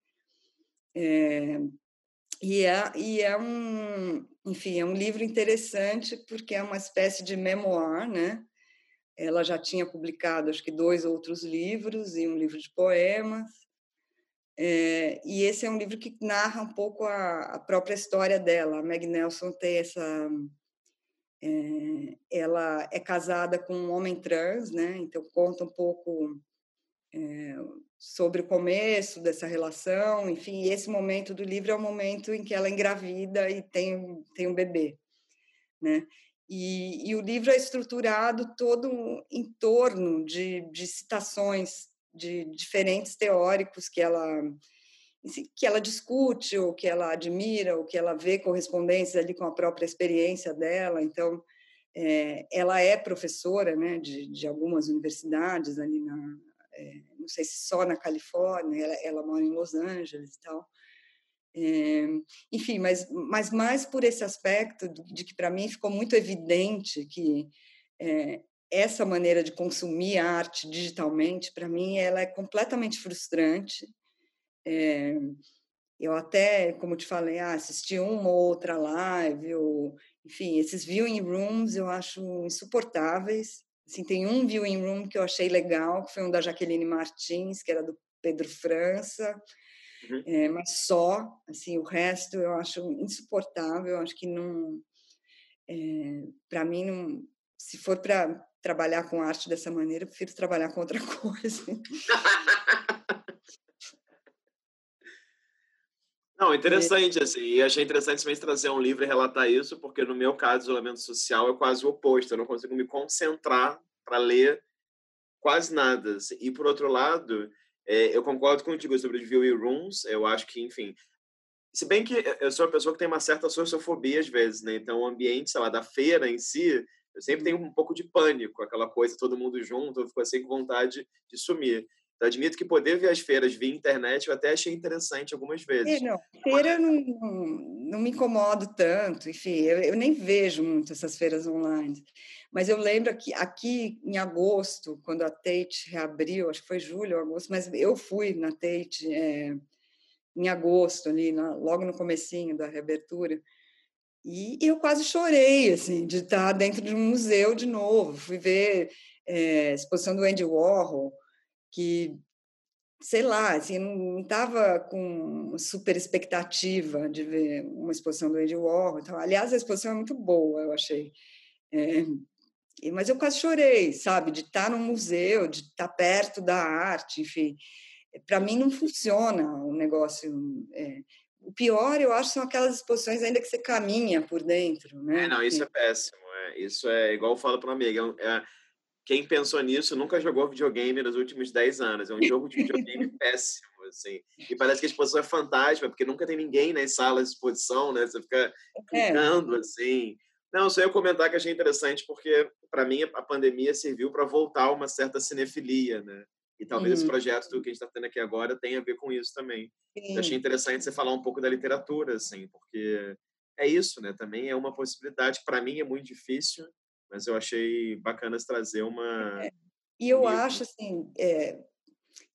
É, e é, e é um, enfim, é um livro interessante porque é uma espécie de memoir, né? Ela já tinha publicado, acho que dois outros livros e um livro de poemas. É, e esse é um livro que narra um pouco a, a própria história dela. A Meg Nelson tem essa. É, ela é casada com um homem trans, né? Então conta um pouco é, sobre o começo dessa relação. Enfim, esse momento do livro é o momento em que ela engravida e tem tem um bebê. né? E, e, o livro é estruturado todo em torno de, de citações de diferentes teóricos que ela que ela discute ou que ela admira ou que ela vê correspondências ali com a própria experiência dela então é, ela é professora né de, de algumas universidades ali na é, não sei se só na Califórnia ela, ela mora em Los Angeles e tal é, enfim, mas, mas mais por esse aspecto de que para mim ficou muito evidente que é, essa maneira de consumir arte digitalmente, para mim, ela é completamente frustrante. É, eu até, como te falei, ah, assisti uma ou outra live, ou, enfim, esses viewing rooms eu acho insuportáveis. Assim, tem um viewing room que eu achei legal, que foi um da Jaqueline Martins, que era do Pedro França, Uhum. É, mas só, assim, o resto eu acho insuportável, acho que não, é, eh, para mim, não, se for para trabalhar com arte dessa maneira, eu prefiro trabalhar com outra *laughs* coisa. Não, interessante, assim, e achei interessante também trazer um livro e relatar isso, porque no meu caso, isolamento social é quase o oposto, eu não consigo me concentrar para ler quase nada. Assim. E, por outro lado, é, eu concordo contigo sobre os view rooms. Eu acho que, enfim, se bem que eu sou uma pessoa que tem uma certa sociofobia às vezes, né? Então, o ambiente, sei lá, da feira em si, eu sempre tenho um pouco de pânico, aquela coisa, todo mundo junto, eu fico assim com vontade de sumir. Então, admito que poder ver as feiras via internet eu até achei interessante algumas vezes. É, não, feira não, não, não, me incomodo tanto, enfim, eu, eu nem vejo muito essas feiras online. Mas eu lembro que aqui em agosto, quando a Tate reabriu, acho que foi julho ou agosto, mas eu fui na Tate é, em agosto, ali, na, logo no comecinho da reabertura, e eu quase chorei, assim, de estar dentro de um museu de novo. Fui ver é, a exposição do Andy Warhol, que, sei lá, assim, não estava com super expectativa de ver uma exposição do Andy Warhol. Então, aliás, a exposição é muito boa, eu achei. É, mas eu quase chorei, sabe, de estar no museu, de estar perto da arte, enfim. Para mim não funciona o negócio. É, o pior, eu acho, são aquelas exposições ainda que você caminha por dentro, né? É, não, isso é péssimo. É, isso é igual eu falo para uma amiga. É, é, quem pensou nisso nunca jogou videogame nos últimos 10 anos. É um jogo de videogame *laughs* péssimo, assim. E parece que a exposição é fantástica, porque nunca tem ninguém nas salas de exposição, né? Você fica é. clicando, assim. Não, só eu comentar que achei interessante, porque para mim a pandemia serviu para voltar uma certa cinefilia, né? E talvez uhum. esse projeto que a gente está tendo aqui agora tenha a ver com isso também. Eu achei interessante você falar um pouco da literatura, assim, porque é isso, né? Também é uma possibilidade. Para mim é muito difícil, mas eu achei bacana trazer uma. É. E eu acho assim, é,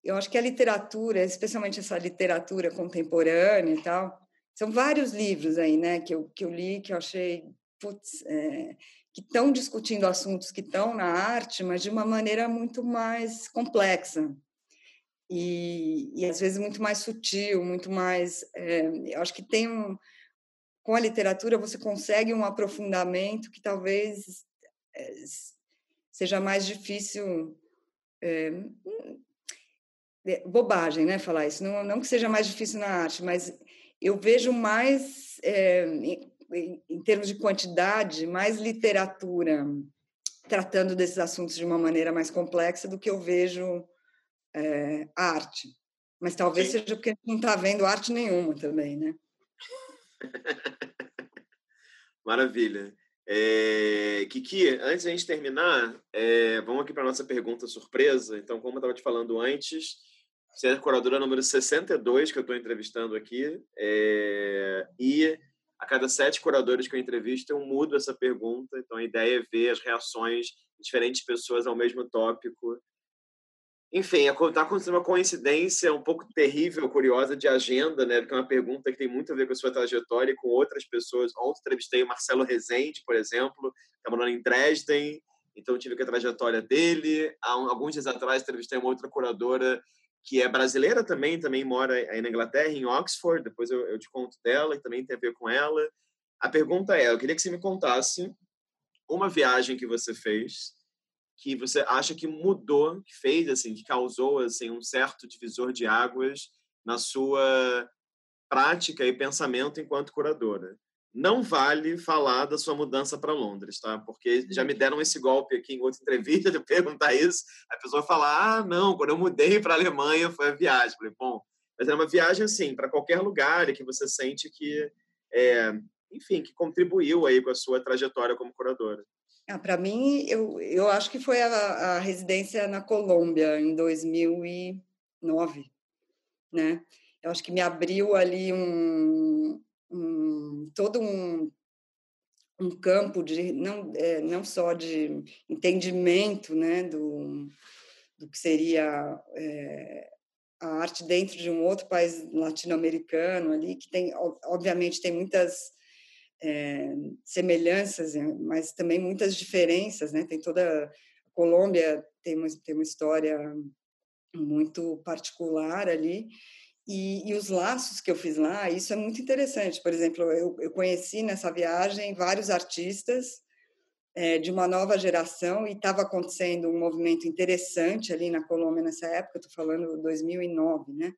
eu acho que a literatura, especialmente essa literatura contemporânea e tal, são vários livros aí, né? Que eu que eu li que eu achei putz, é, que estão discutindo assuntos que estão na arte, mas de uma maneira muito mais complexa. E, e às vezes muito mais sutil, muito mais. É, eu acho que tem um. Com a literatura, você consegue um aprofundamento que talvez seja mais difícil. É, bobagem, né? Falar isso. Não, não que seja mais difícil na arte, mas eu vejo mais é, em termos de quantidade, mais literatura tratando desses assuntos de uma maneira mais complexa do que eu vejo é, arte. Mas talvez Sim. seja porque não está vendo arte nenhuma também, né? *laughs* Maravilha. É, Kiki, antes de a gente terminar, é, vamos aqui para a nossa pergunta surpresa. Então, como eu estava te falando antes, você é a curadora número 62 que eu estou entrevistando aqui. É, e a cada sete curadores que eu entrevisto, eu mudo essa pergunta. Então, a ideia é ver as reações de diferentes pessoas ao mesmo tópico. Enfim, está acontecendo uma coincidência um pouco terrível, curiosa de agenda, né? Que é uma pergunta que tem muito a ver com a sua trajetória e com outras pessoas. Ontem entrevistei o Marcelo Rezende, por exemplo, que está morando em Dresden, então tive que a trajetória dele. Há alguns dias atrás entrevistei uma outra curadora que é brasileira também, também mora aí na Inglaterra, em Oxford, depois eu, eu te conto dela, e também tem a ver com ela. A pergunta é, eu queria que você me contasse uma viagem que você fez que você acha que mudou, que fez assim, que causou assim um certo divisor de águas na sua prática e pensamento enquanto curadora. não vale falar da sua mudança para Londres, tá? Porque já me deram esse golpe aqui em outra *laughs* entrevista de perguntar isso, a pessoa fala: "Ah, não, quando eu mudei para a Alemanha foi a viagem". falei: "Bom, mas era uma viagem assim, para qualquer lugar que você sente que é, enfim, que contribuiu aí com a sua trajetória como curadora. Ah, para mim, eu, eu acho que foi a, a residência na Colômbia em 2009, né? Eu acho que me abriu ali um, um todo um, um campo de não é, não só de entendimento, né, do, do que seria é, a arte dentro de um outro país latino-americano ali que tem obviamente tem muitas é, semelhanças, né, mas também muitas diferenças, né? Tem toda a Colômbia tem uma, tem uma história muito particular ali e, e, os laços que eu fiz lá, isso é muito interessante. Por exemplo, eu, eu conheci nessa viagem vários artistas é, de uma nova geração e estava acontecendo um movimento interessante ali na Colômbia nessa época, estou falando 2009, né?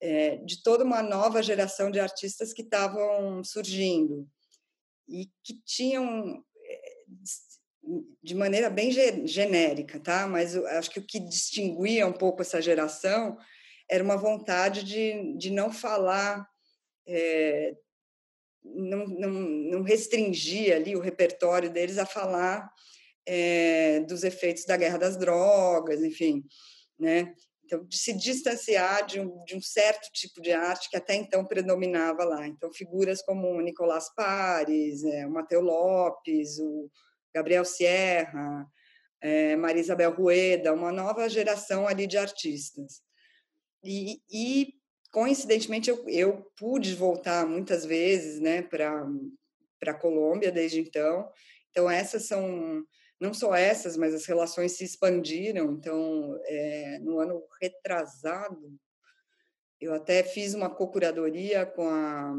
É, de toda uma nova geração de artistas que estavam surgindo e que tinham é, de maneira bem genérica, tá? Mas acho que o que distinguia um pouco essa geração era uma vontade de, de não falar, é, não, não, não restringir ali o repertório deles a falar é, dos efeitos da guerra das drogas, enfim, né? Então, de se distanciar de um, de um, certo tipo de arte que até então predominava lá. Então, figuras como o Nicolás Pares, é, o Mateu Lopes, o Gabriel Sierra, é, Maria Isabel Rueda, uma nova geração ali de artistas. E, e coincidentemente, eu, eu, pude voltar muitas vezes né, para a Colômbia desde então. Então, essas são não só essas, mas as relações se expandiram. Então, é, no ano retrasado, eu até fiz uma co-curadoria com a,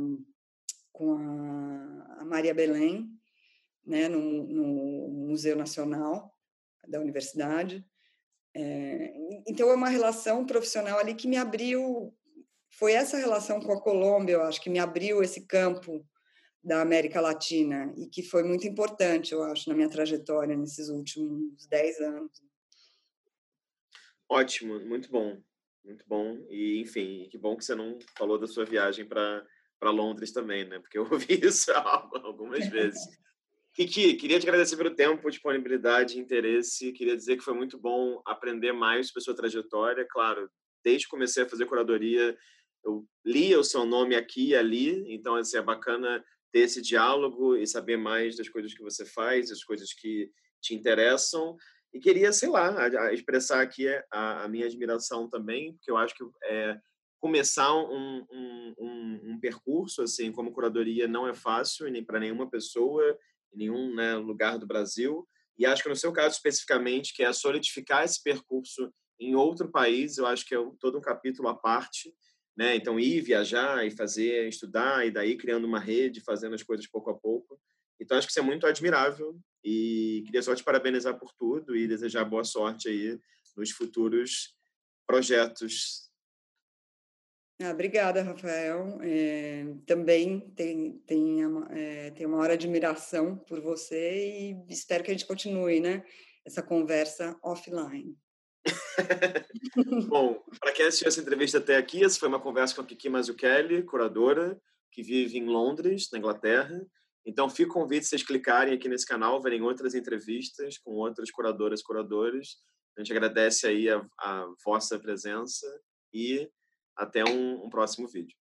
com a, Maria Belém, né, no, no, Museu Nacional da Universidade. É, então, é uma relação profissional ali que me abriu. Foi essa relação com a Colômbia, eu acho, que me abriu esse campo da América Latina e que foi muito importante, eu acho, na minha trajetória nesses últimos dez anos. Ótimo, muito bom, muito bom. E, enfim, que bom que você não falou da sua viagem para Londres também, né? Porque eu *laughs* ouvi isso algumas vezes. *laughs* Kiki, queria te agradecer pelo tempo, disponibilidade, interesse. Queria dizer que foi muito bom aprender mais sobre a sua trajetória. Claro, desde que comecei a fazer curadoria, eu lia o seu nome aqui e ali, então assim, é bacana ter esse diálogo e saber mais das coisas que você faz, as coisas que te interessam. E queria, sei lá, expressar aqui a, a minha admiração também, porque eu acho que é, começar um, um, um, um, percurso assim como curadoria não é fácil nem para nenhuma pessoa em nenhum né, lugar do Brasil e acho que no seu caso especificamente que é solidificar esse percurso em outro país eu acho que é todo um capítulo à parte né? Então ir viajar e fazer, estudar e daí criando uma rede, fazendo as coisas pouco a pouco. Então acho que isso é muito admirável e queria só te parabenizar por tudo e desejar boa sorte aí nos futuros projetos. Ah, obrigada, Rafael. É, também tem, tem, é, tem uma hora de admiração por você e espero que a gente continue, né? Essa conversa offline. *laughs* Bom, para quem assistiu essa entrevista até aqui, essa foi uma conversa com a Kiki Mazzucchelli, curadora, que vive em Londres, na Inglaterra. Então, fica o convite vocês clicarem aqui nesse canal, verem outras entrevistas com outras curadoras e curadores. A gente agradece aí a, a vossa presença e até um, um próximo vídeo.